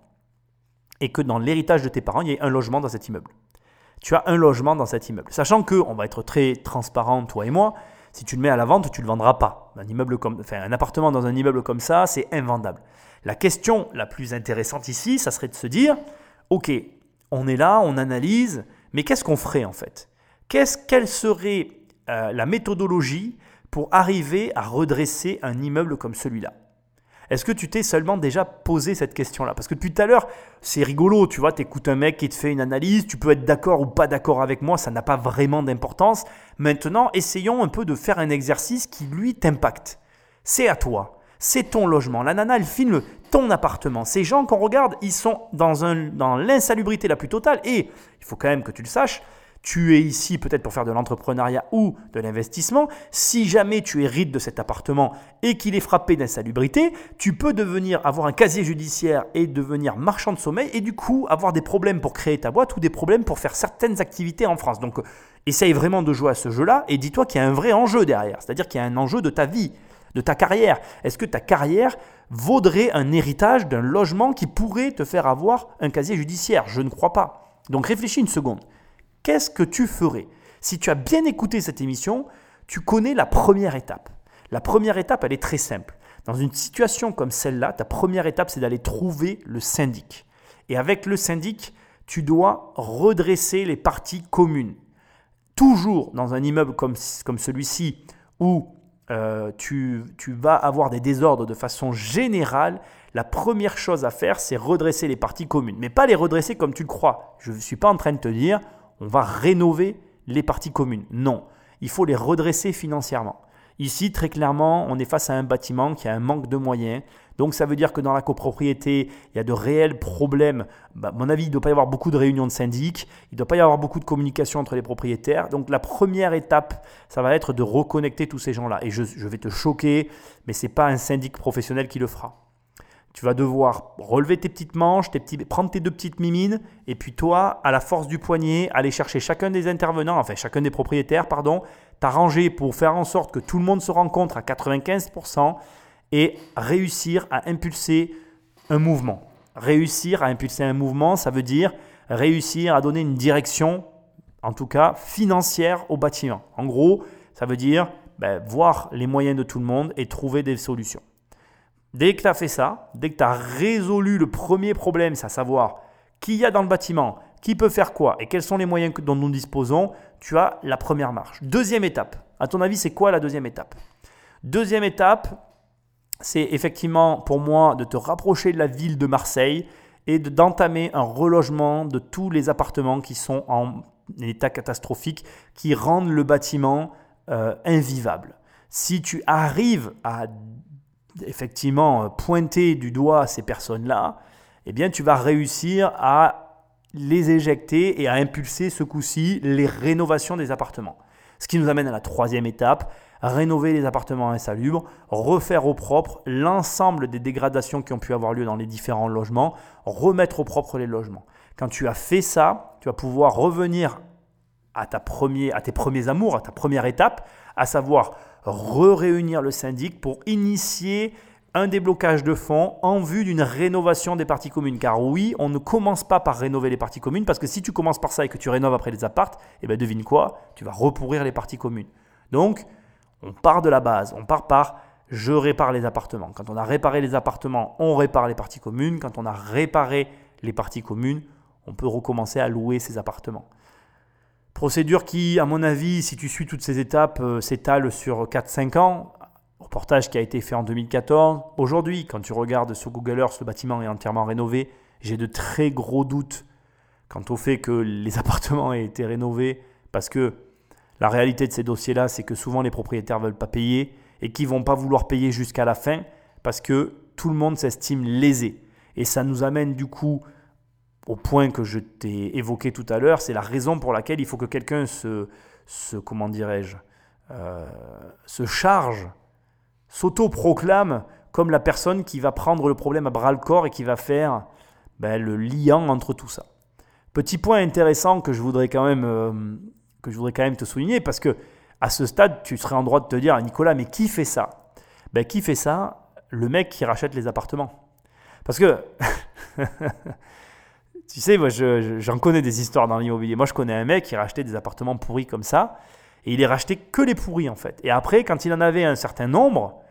et que dans l'héritage de tes parents, il y ait un logement dans cet immeuble. Tu as un logement dans cet immeuble. Sachant que, on va être très transparent, toi et moi, si tu le mets à la vente, tu ne le vendras pas. Un, appartement dans un immeuble comme ça, c'est invendable. La question la plus intéressante ici, ça serait de se dire, ok, on est là, on analyse, mais qu'est-ce qu'on ferait en fait? Qu'est-ce, Quelle serait euh, la méthodologie pour arriver à redresser un immeuble comme celui-là? Est-ce que tu t'es seulement déjà posé cette question-là? Parce que depuis tout à l'heure, c'est rigolo, tu vois, tu écoutes un mec qui te fait une analyse, tu peux être d'accord ou pas d'accord avec moi, ça n'a pas vraiment d'importance. Maintenant, essayons un peu de faire un exercice qui, lui, t'impacte. C'est à toi, c'est ton logement. La nana, elle filme ton appartement. Ces gens qu'on regarde, ils sont dans, dans l'insalubrité la plus totale. Et il faut quand même que tu le saches, tu es ici peut-être pour faire de l'entrepreneuriat ou de l'investissement. Si jamais tu hérites de cet appartement et qu'il est frappé d'insalubrité, tu peux devenir avoir un casier judiciaire et devenir marchand de sommeil et du coup avoir des problèmes pour créer ta boîte ou des problèmes pour faire certaines activités en France. Donc essaye vraiment de jouer à ce jeu-là et dis-toi qu'il y a un vrai enjeu derrière, c'est-à-dire qu'il y a un enjeu de ta vie, de ta carrière. Est-ce que ta carrière vaudrait un héritage d'un logement qui pourrait te faire avoir un casier judiciaire? Je ne crois pas. Donc réfléchis une seconde qu'est-ce que tu ferais Si tu as bien écouté cette émission, tu connais la première étape. La première étape, elle est très simple. Dans une situation comme celle-là, ta première étape, c'est d'aller trouver le syndic. Et avec le syndic, tu dois redresser les parties communes. Toujours dans un immeuble comme, comme celui-ci, où euh, tu, tu, vas avoir des désordres de façon générale, la première chose à faire, c'est redresser les parties communes. Mais pas les redresser comme tu le crois. Je ne suis pas en train de te dire, on va rénover les parties communes. Non, il faut les redresser financièrement. Ici, très clairement, on est face à un bâtiment qui a un manque de moyens. Donc ça veut dire que dans la copropriété, il y a de réels problèmes. Bah, à mon avis, il ne doit pas y avoir beaucoup de réunions de syndic, il ne doit pas y avoir beaucoup de communication entre les propriétaires. Donc la première étape, ça va être de reconnecter tous ces gens-là. Et je, je vais te choquer, mais ce n'est pas un syndic professionnel qui le fera. Tu vas devoir relever tes petites manches, tes petits, prendre tes deux petites mimines, et puis toi, à la force du poignet, aller chercher chacun des intervenants, enfin chacun des propriétaires, pardon, t'arranger pour faire en sorte que tout le monde se rencontre à 95% et réussir à impulser un mouvement. Réussir à impulser un mouvement, ça veut dire réussir à donner une direction, en tout cas financière au bâtiment. En gros, ça veut dire ben, voir les moyens de tout le monde et trouver des solutions. Dès que tu as fait ça, dès que tu as résolu le premier problème, c'est à savoir qui y a dans le bâtiment, qui peut faire quoi et quels sont les moyens dont nous disposons, tu as la première marche. Deuxième étape, à ton avis, c'est quoi la deuxième étape? Deuxième étape, c'est effectivement pour moi de te rapprocher de la ville de Marseille et d'entamer un relogement de tous les appartements qui sont en état catastrophique, qui rendent le bâtiment euh, invivable. Si tu arrives à effectivement euh, pointer du doigt ces personnes-là, eh bien tu vas réussir à les éjecter et à impulser ce coup-ci les rénovations des appartements. Ce qui nous amène à la troisième étape, rénover les appartements insalubres, refaire au propre l'ensemble des dégradations qui ont pu avoir lieu dans les différents logements, remettre au propre les logements. Quand tu as fait ça, tu vas pouvoir revenir à, ta premier, à tes premiers amours, à ta première étape, à savoir re-réunir le syndic pour initier un déblocage de fonds en vue d'une rénovation des parties communes. Car oui, on ne commence pas par rénover les parties communes, parce que si tu commences par ça et que tu rénoves après les appartes, eh bien devine quoi? Tu vas repourrir les parties communes. Donc, on part de la base, on part par je répare les appartements. Quand on a réparé les appartements, on répare les parties communes. Quand on a réparé les parties communes, on peut recommencer à louer ces appartements. Procédure qui, à mon avis, si tu suis toutes ces étapes, euh, s'étale sur 4-5 ans. Reportage qui a été fait en 2014. Aujourd'hui, quand tu regardes sur Google Earth, le bâtiment est entièrement rénové. J'ai de très gros doutes quant au fait que les [LAUGHS] appartements aient été rénovés parce que la réalité de ces dossiers-là, c'est que souvent les propriétaires ne veulent pas payer et qu'ils ne vont pas vouloir payer jusqu'à la fin parce que tout le monde s'estime lésé. Et ça nous amène du coup au point que je t'ai évoqué tout à l'heure, c'est la raison pour laquelle il faut que quelqu'un se, se, comment dirais-je, euh, se charge s'auto-proclame comme la personne qui va prendre le problème à bras le corps et qui va faire ben, le liant entre tout ça. Petit point intéressant que je voudrais quand même, euh, que je voudrais quand même te souligner, parce que à ce stade, tu serais en droit de te dire, Nicolas, mais qui fait ça? Ben, Qui fait ça? Le mec qui rachète les appartements. Parce que, [LAUGHS] tu sais, moi, j'en connais des histoires dans l'immobilier. Moi, je connais un mec qui rachetait des appartements pourris comme ça, et il est racheté que les pourris, en fait. Et après, quand il en avait un certain nombre,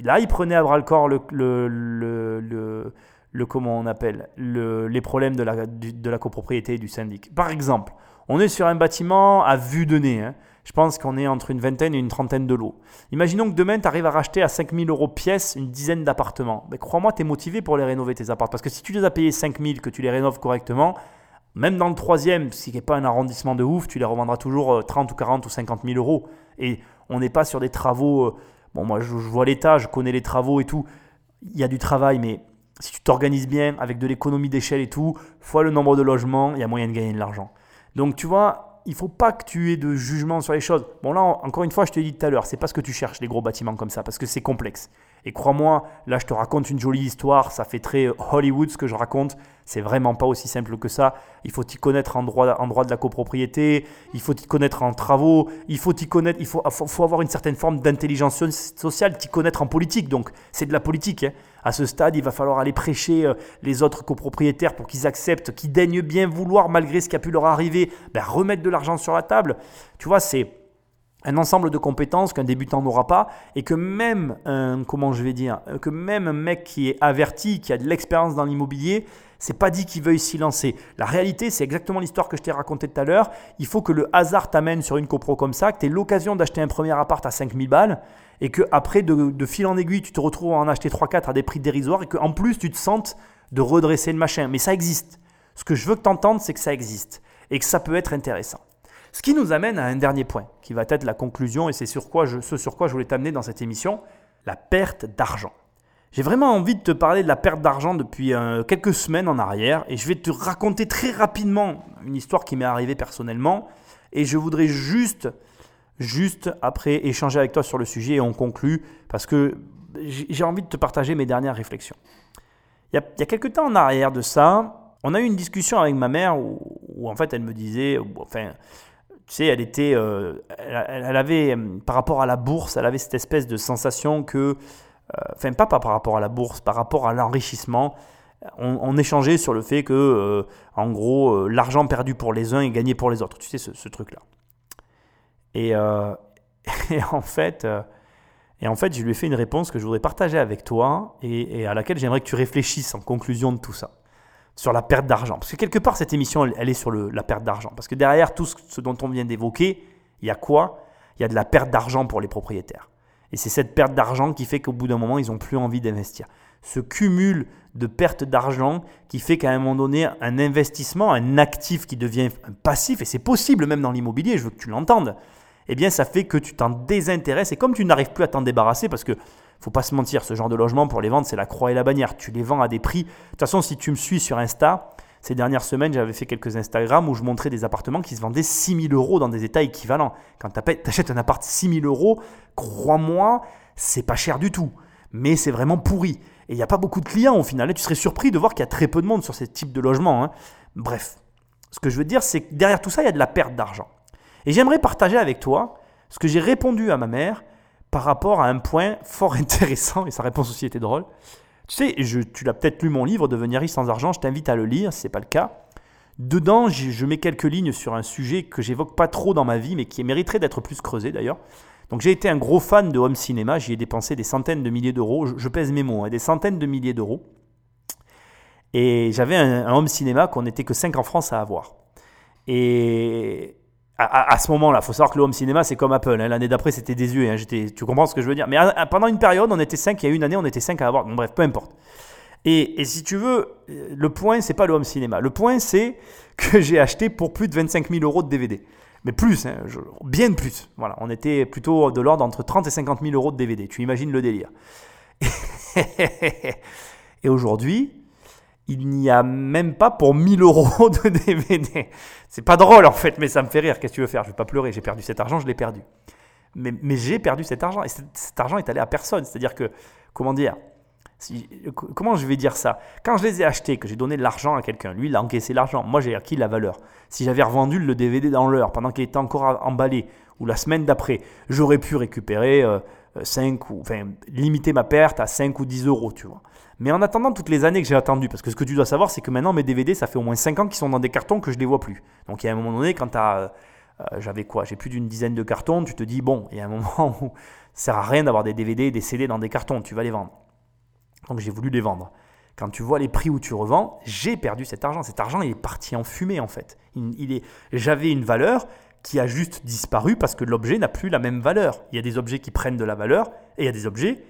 là, il prenait à bras le corps le, le, le, le comment on appelle, les problèmes de la, de la copropriété et du syndic. Par exemple, on est sur un bâtiment à vue de nez. Hein. Je pense qu'on est entre une vingtaine et une trentaine de lots. Imaginons que demain, tu arrives à racheter à 5000 euros pièce une dizaine d'appartements. Crois-moi, tu es motivé pour les rénover, tes appartements. Parce que si tu les as payés 5000, que tu les rénoves correctement, même dans le troisième, ce qui n'est pas un arrondissement de ouf, tu les revendras toujours 30 euh, ou 40 ou 50 000 euros. Et on n'est pas sur des travaux. Euh, bon, moi, je vois l'état, je connais les travaux et tout. Il y a du travail, mais si tu t'organises bien avec de l'économie d'échelle et tout, fois le nombre de logements, il y a moyen de gagner de l'argent. Donc, tu vois, il faut pas que tu aies de jugement sur les choses. Bon là, encore une fois, je te l'ai dit tout à l'heure, c'est pas ce que tu cherches, les gros bâtiments comme ça, parce que c'est complexe. Et crois-moi, là, je te raconte une jolie histoire, ça fait très Hollywood ce que je raconte. C'est vraiment pas aussi simple que ça. Il faut t'y connaître en droit, de la copropriété, il faut t'y connaître en travaux, il faut t'y connaître, il faut, faut, avoir une certaine forme d'intelligence sociale, t'y connaître en politique. Donc, c'est de la politique. Hein. À ce stade, il va falloir aller prêcher euh, les autres copropriétaires pour qu'ils acceptent, qu'ils daignent bien vouloir, malgré ce qui a pu leur arriver, ben, remettre de l'argent sur la table. Tu vois, c'est un ensemble de compétences qu'un débutant n'aura pas et que même un, comment je vais dire, que même un mec qui est averti, qui a de l'expérience dans l'immobilier, c'est pas dit qu'il veuille s'y lancer. La réalité, c'est exactement l'histoire que je t'ai racontée tout à l'heure. Il faut que le hasard t'amène sur une copro comme ça, que tu aies l'occasion d'acheter un premier appart à 5000 balles et que après de, fil en aiguille, tu te retrouves à en acheter 3-4 à des prix dérisoires et qu'en plus, tu te sentes de redresser le machin. Mais ça existe. Ce que je veux que tu entendes, c'est que ça existe et que ça peut être intéressant. Ce qui nous amène à un dernier point, qui va être la conclusion, et c'est sur quoi ce sur quoi je voulais t'amener dans cette émission, la perte d'argent. J'ai vraiment envie de te parler de la perte d'argent depuis euh, quelques semaines en arrière, et je vais te raconter très rapidement une histoire qui m'est arrivée personnellement, et je voudrais juste, juste après échanger avec toi sur le sujet, et on conclut, parce que j'ai envie de te partager mes dernières réflexions. Il y, a, quelques temps en arrière de ça, on a eu une discussion avec ma mère où, où en fait elle me disait, enfin, sais, elle était, euh, elle, avait, euh, par rapport à la bourse, elle avait cette espèce de sensation que, euh, enfin pas, par rapport à la bourse, par rapport à l'enrichissement, on, échangeait sur le fait que, en gros, l'argent perdu pour les uns est gagné pour les autres. Tu sais, ce, truc-là. [LAUGHS] Et, en fait, et en fait, je lui ai fait une réponse que je voudrais partager avec toi et à laquelle j'aimerais que tu réfléchisses en conclusion de tout ça sur la perte d'argent. Parce que quelque part, cette émission, elle, est sur la perte d'argent. Parce que derrière tout ce, dont on vient d'évoquer, il y a quoi? Il y a de la perte d'argent pour les propriétaires. Et c'est cette perte d'argent qui fait qu'au bout d'un moment, ils n'ont plus envie d'investir. Ce cumul de perte d'argent qui fait qu'à un moment donné, un investissement, un actif qui devient un passif, et c'est possible même dans l'immobilier, je veux que tu l'entendes, eh bien ça fait que tu t'en désintéresses. Et comme tu n'arrives plus à t'en débarrasser, parce que faut pas se mentir, ce genre de logement, pour les vendre, c'est la croix et la bannière. Tu les vends à des prix. De toute façon, si tu me suis sur Insta, ces dernières semaines, j'avais fait quelques Instagram où je montrais des appartements qui se vendaient 6 000 euros dans des états équivalents. Quand tu achètes un appart 6 000 euros, crois-moi, c'est pas cher du tout. Mais c'est vraiment pourri. Et il n'y a pas beaucoup de clients au final. Et tu serais surpris de voir qu'il y a très peu de monde sur ce type de logement. Hein. Bref, ce que je veux dire, c'est que derrière tout ça, il y a de la perte d'argent. Et j'aimerais partager avec toi ce que j'ai répondu à ma mère par rapport à un point fort [LAUGHS] intéressant, et sa réponse aussi était drôle. Tu sais, je, tu l'as peut-être lu mon livre, Devenir riche sans argent, je t'invite à le lire si ce n'est pas le cas. Dedans, je mets quelques lignes sur un sujet que j'évoque pas trop dans ma vie, mais qui mériterait d'être plus creusé d'ailleurs. Donc j'ai été un gros fan de home cinéma, j'y ai dépensé des centaines de milliers d'euros, je, pèse mes mots, hein, des centaines de milliers d'euros. Et j'avais un, un, home cinéma qu'on n'était que 5 en France à avoir. Et à, ce moment-là, faut savoir que le home cinéma, c'est comme Apple. Hein. L'année d'après, c'était désuet. Hein. Tu comprends ce que je veux dire? Mais pendant une période, on était 5. Il y a une année, on était 5 à avoir. bref, peu importe. Et, si tu veux, le point, c'est pas le home cinéma. Le point, c'est [LAUGHS] que j'ai acheté pour plus de 25 000 euros de DVD. Mais plus, hein, bien plus. Voilà, on était plutôt de l'ordre entre 30 et 50 000 euros de DVD. Tu imagines le délire. [LAUGHS] et aujourd'hui, il n'y a même pas pour 1000 euros de DVD. C'est pas drôle en fait, mais ça me fait rire. Qu'est-ce que tu veux faire? Je vais pas pleurer. J'ai perdu cet argent, je l'ai perdu. Mais, j'ai perdu cet argent. Et cet, argent est allé à personne. C'est-à-dire que, comment dire comment je vais dire ça? Quand je les ai achetés, que j'ai donné de l'argent à quelqu'un, lui, il a encaissé l'argent. Moi, j'ai acquis la valeur. Si j'avais revendu le DVD dans l'heure, pendant qu'il était encore emballé, ou la semaine d'après, j'aurais pu récupérer euh, 5 ou, enfin, limiter ma perte à 5 ou 10 euros, tu vois. Mais en attendant toutes les années que j'ai attendu, parce que ce que tu dois savoir, c'est que maintenant, mes DVD, ça fait au moins 5 ans qu'ils sont dans des cartons que je ne les vois plus. Donc, il y a un moment donné, quand tu as. j'avais quoi J'ai plus d'une dizaine de cartons, tu te dis, bon, il y a un moment [LAUGHS] où ça sert à rien d'avoir des DVD et des CD dans des cartons, tu vas les vendre. Donc j'ai voulu les vendre. Quand tu vois les prix où tu revends, j'ai perdu cet argent. Cet argent, il est parti en fumée en fait. Il est, j'avais une valeur qui a juste disparu parce que l'objet n'a plus la même valeur. Il y a des objets qui prennent de la valeur et il y a des objets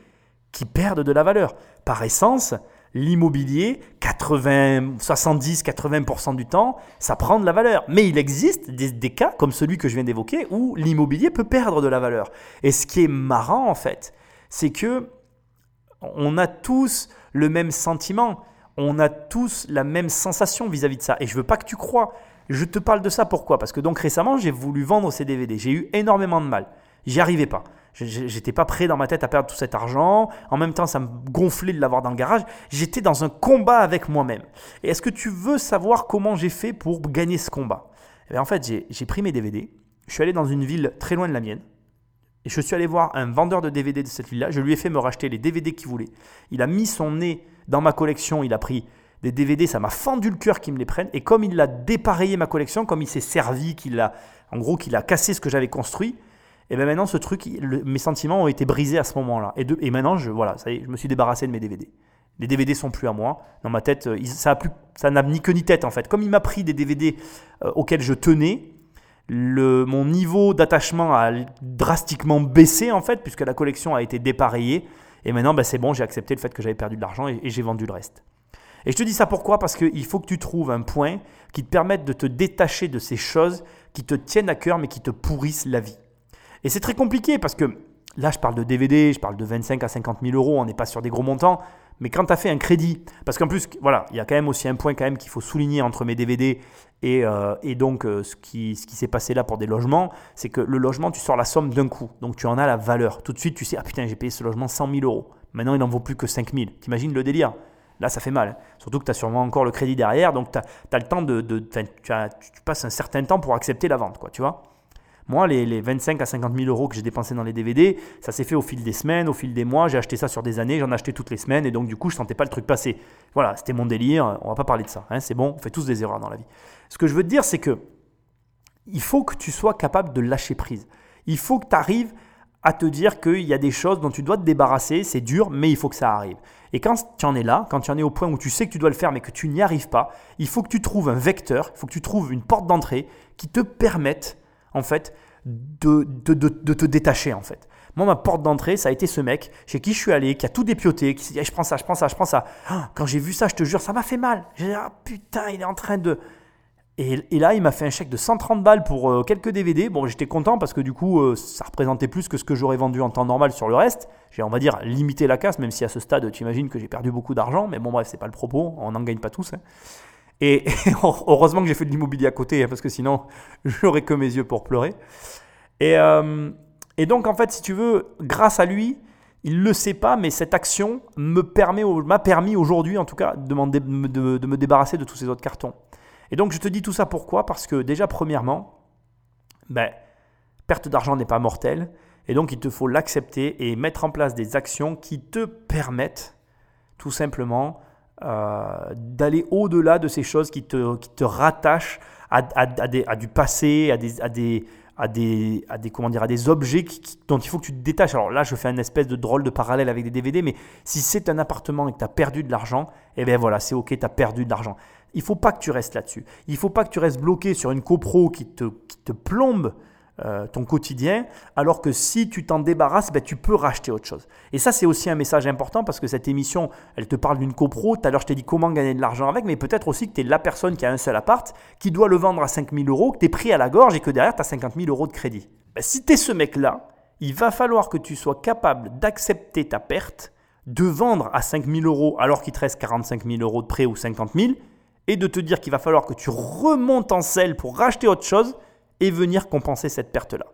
qui perdent de la valeur. Par essence, l'immobilier, 80, 70, 80% du temps, ça prend de la valeur. Mais il existe des, des cas comme celui que je viens d'évoquer où l'immobilier peut perdre de la valeur. Et ce qui est marrant en fait, c'est que on a tous le même sentiment, on a tous la même sensation vis-à-vis de ça. Et je veux pas que tu crois. Je te parle de ça pourquoi? Parce que donc récemment, j'ai voulu vendre ces DVD. J'ai eu énormément de mal. J'y arrivais pas. J'étais pas prêt dans ma tête à perdre tout cet argent. En même temps, ça me gonflait de l'avoir dans le garage. J'étais dans un combat avec moi-même. Et est-ce que tu veux savoir comment j'ai fait pour gagner ce combat? Eh bien, En fait, j'ai- pris mes DVD. Je suis allé dans une ville très loin de la mienne. Et je suis allé voir un vendeur de DVD de cette ville-là. Je lui ai fait me racheter les DVD qu'il voulait. Il a mis son nez dans ma collection. Il a pris des DVD. Ça m'a fendu le cœur qu'il me les prenne. Et comme il a dépareillé ma collection, comme il s'est servi, qu'il a, en gros, qu'il a cassé ce que j'avais construit, et bien maintenant, ce truc, mes sentiments ont été brisés à ce moment-là. Et, et maintenant, je, voilà, je me suis débarrassé de mes DVD. Les DVD sont plus à moi. Dans ma tête, euh, ça n'a ni queue ni tête en fait. Comme il m'a pris des DVD euh, auxquels je tenais, mon niveau d'attachement a drastiquement baissé en fait, puisque la collection a été dépareillée. Et maintenant, ben, c'est bon, j'ai accepté le fait que j'avais perdu de l'argent et, et j'ai vendu le reste. Et je te dis ça pourquoi? Parce qu'il faut que tu trouves un point qui te permette de te détacher de ces choses qui te tiennent à cœur mais qui te pourrissent la vie. Et c'est très compliqué parce que là, je parle de DVD, je parle de 25 à 50 000 euros, on n'est pas sur des gros montants. Mais quand tu as fait un crédit, parce qu'en plus, voilà, il y a quand même aussi un point quand même qu'il faut souligner entre mes DVD et, euh, et donc euh, ce qui, ce qui s'est passé là pour des logements, c'est que le logement, tu sors la somme d'un coup. Donc tu en as la valeur. Tout de suite, tu sais, ah putain, j'ai payé ce logement 100 000 euros. Maintenant, il n'en vaut plus que 5 000. T'imagines le délire? Là, ça fait mal. hein. Surtout que tu as sûrement encore le crédit derrière. Donc tu as, le temps de. de- tu passes un certain temps pour accepter la vente, quoi, tu vois? Moi, les, les 25 à 50 000 euros que j'ai dépensés dans les DVD, ça s'est fait au fil des semaines, au fil des mois. J'ai acheté ça sur des années, j'en achetais toutes les semaines et donc du coup, je sentais pas le truc passer. Voilà, c'était mon délire. On va pas parler de ça. hein, c'est bon, on fait tous des erreurs dans la vie. Ce que je veux te dire, c'est que il faut que tu sois capable de lâcher prise. Il faut que tu arrives à te dire qu'il y a des choses dont tu dois te débarrasser, c'est dur, mais il faut que ça arrive. Et quand tu en es là, quand tu en es au point où tu sais que tu dois le faire, mais que tu n'y arrives pas, il faut que tu trouves un vecteur, il faut que tu trouves une porte d'entrée qui te permette, en fait, de, de, de- te détacher, en fait. Moi, ma porte d'entrée, ça a été ce mec chez qui je suis allé, qui a tout dépioté, qui s'est dit, Ah, je prends ça, je prends ça, je prends ça. Ah, Quand j'ai vu ça, je te jure, ça m'a fait mal. J'ai dit, ah putain, il est en train de... Et, et là, il m'a fait un chèque de 130 balles pour euh, quelques DVD. Bon, j'étais content parce que du coup, euh, ça représentait plus que ce que j'aurais vendu en temps normal sur le reste. J'ai, on va dire, limité la casse, même si à ce stade, tu imagines que j'ai perdu beaucoup d'argent. Mais bon, bref, c'est pas le propos. On n'en gagne pas tous. hein. Et, [LAUGHS] heureusement que j'ai fait de l'immobilier à côté, hein, parce que sinon, [LAUGHS] j'aurais que mes yeux pour pleurer. Et, euh, et donc, en fait, si tu veux, grâce à lui, il ne le sait pas, mais cette action me permet, m'a permis aujourd'hui, en tout cas, de, me débarrasser de tous ces autres cartons. Et donc, je te dis tout ça pourquoi? Parce que déjà, premièrement, ben, perte d'argent n'est pas mortelle. Et donc, il te faut l'accepter et mettre en place des actions qui te permettent tout simplement d'aller au-delà de ces choses qui te, qui te rattachent à, à- du passé, à des, à des, à des, à des, comment dire, à des objets qui- dont il faut que tu te détaches. Alors là, je fais un espèce de drôle de parallèle avec des DVD, mais si c'est un appartement et que tu as perdu de l'argent, eh bien voilà, c'est ok, tu as perdu de l'argent. Il faut pas que tu restes là-dessus. Il faut pas que tu restes bloqué sur une copro qui te, qui te plombe euh, ton quotidien, alors que si tu t'en débarrasses, ben, tu peux racheter autre chose. Et ça, c'est aussi un message important parce que cette émission, elle te parle d'une copro. Tout à l'heure, je t'ai dit comment gagner de l'argent avec, mais peut-être aussi que tu es la personne qui a un seul appart, qui doit le vendre à 5 000 euros, que tu es pris à la gorge et que derrière, tu as 50 000 euros de crédit. Ben, si tu es ce mec-là, il va falloir que tu sois capable d'accepter ta perte, de vendre à 5 000 euros alors qu'il te reste 45 000 euros de prêt ou 50 000, et de te dire qu'il va falloir que tu remontes en selle pour racheter autre chose et venir compenser cette perte-là.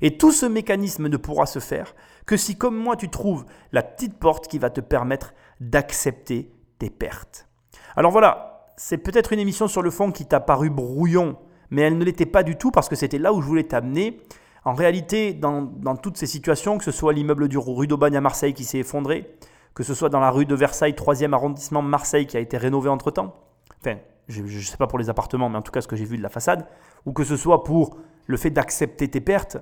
Et tout ce mécanisme ne pourra se faire que si, comme moi, tu trouves la petite porte qui va te permettre d'accepter tes pertes. Alors voilà, c'est peut-être une émission sur le fond qui t'a paru brouillon, mais elle ne l'était pas du tout parce que c'était là où je voulais t'amener. En réalité, dans, toutes ces situations, que ce soit l'immeuble du rue d'Aubagne à Marseille qui s'est effondré, que ce soit dans la rue de Versailles, 3e arrondissement de Marseille qui a été rénové entre-temps, enfin, je ne sais pas pour les appartements, mais en tout cas ce que j'ai vu de la façade, ou que ce soit pour le fait d'accepter tes pertes,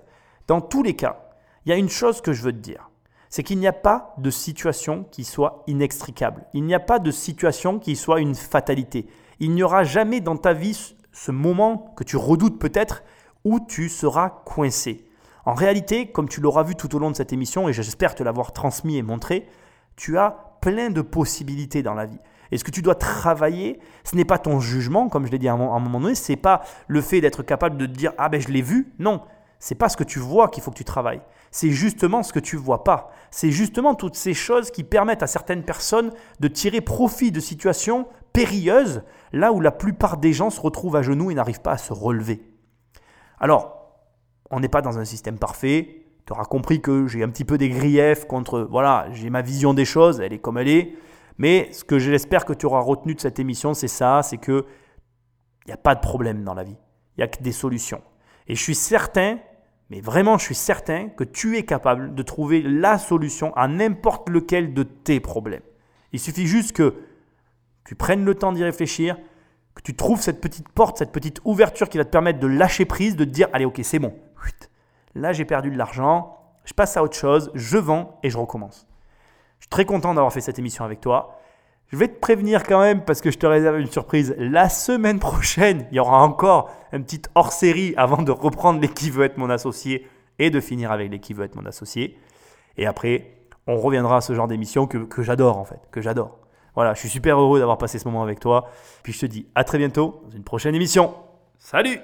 dans tous les cas, il y a une chose que je veux te dire. C'est qu'il n'y a pas de situation qui soit inextricable. Il n'y a pas de situation qui soit une fatalité. Il n'y aura jamais dans ta vie ce moment que tu redoutes peut-être où tu seras coincé. En réalité, comme tu l'auras vu tout au long de cette émission, et j'espère te l'avoir transmis et montré, tu as plein de possibilités dans la vie. Et ce que tu dois travailler, ce n'est pas ton jugement, comme je l'ai dit à un moment donné, ce n'est pas le fait d'être capable de dire ah ben je l'ai vu. Non, c'est pas ce que tu vois qu'il faut que tu travailles. C'est justement ce que tu vois pas. C'est justement toutes ces choses qui permettent à certaines personnes de tirer profit de situations périlleuses, là où la plupart des gens se retrouvent à genoux et n'arrivent pas à se relever. Alors, on n'est pas dans un système parfait. Tu auras compris que j'ai un petit peu des griefs contre. Voilà, j'ai ma vision des choses, elle est comme elle est. Mais ce que j'espère que tu auras retenu de cette émission, c'est ça c'est que il n'y a pas de problème dans la vie. Il n'y a que des solutions. Et je suis certain, mais vraiment je suis certain, que tu es capable de trouver la solution à n'importe lequel de tes problèmes. Il suffit juste que tu prennes le temps d'y réfléchir, que tu trouves cette petite porte, cette petite ouverture qui va te permettre de lâcher prise, de te dire, allez ok, c'est bon. Là j'ai perdu de l'argent, je passe à autre chose, je vends et je recommence. Je suis très content d'avoir fait cette émission avec toi. Je vais te prévenir quand même parce que je te réserve une surprise. La semaine prochaine, il y aura encore une petite hors-série avant de reprendre les qui veut être mon associé et de finir avec les qui veut être mon associé. Et après, on reviendra à ce genre d'émission que, que j'adore en fait, que j'adore. Voilà, je suis super heureux d'avoir passé ce moment avec toi. Puis je te dis à très bientôt dans une prochaine émission. Salut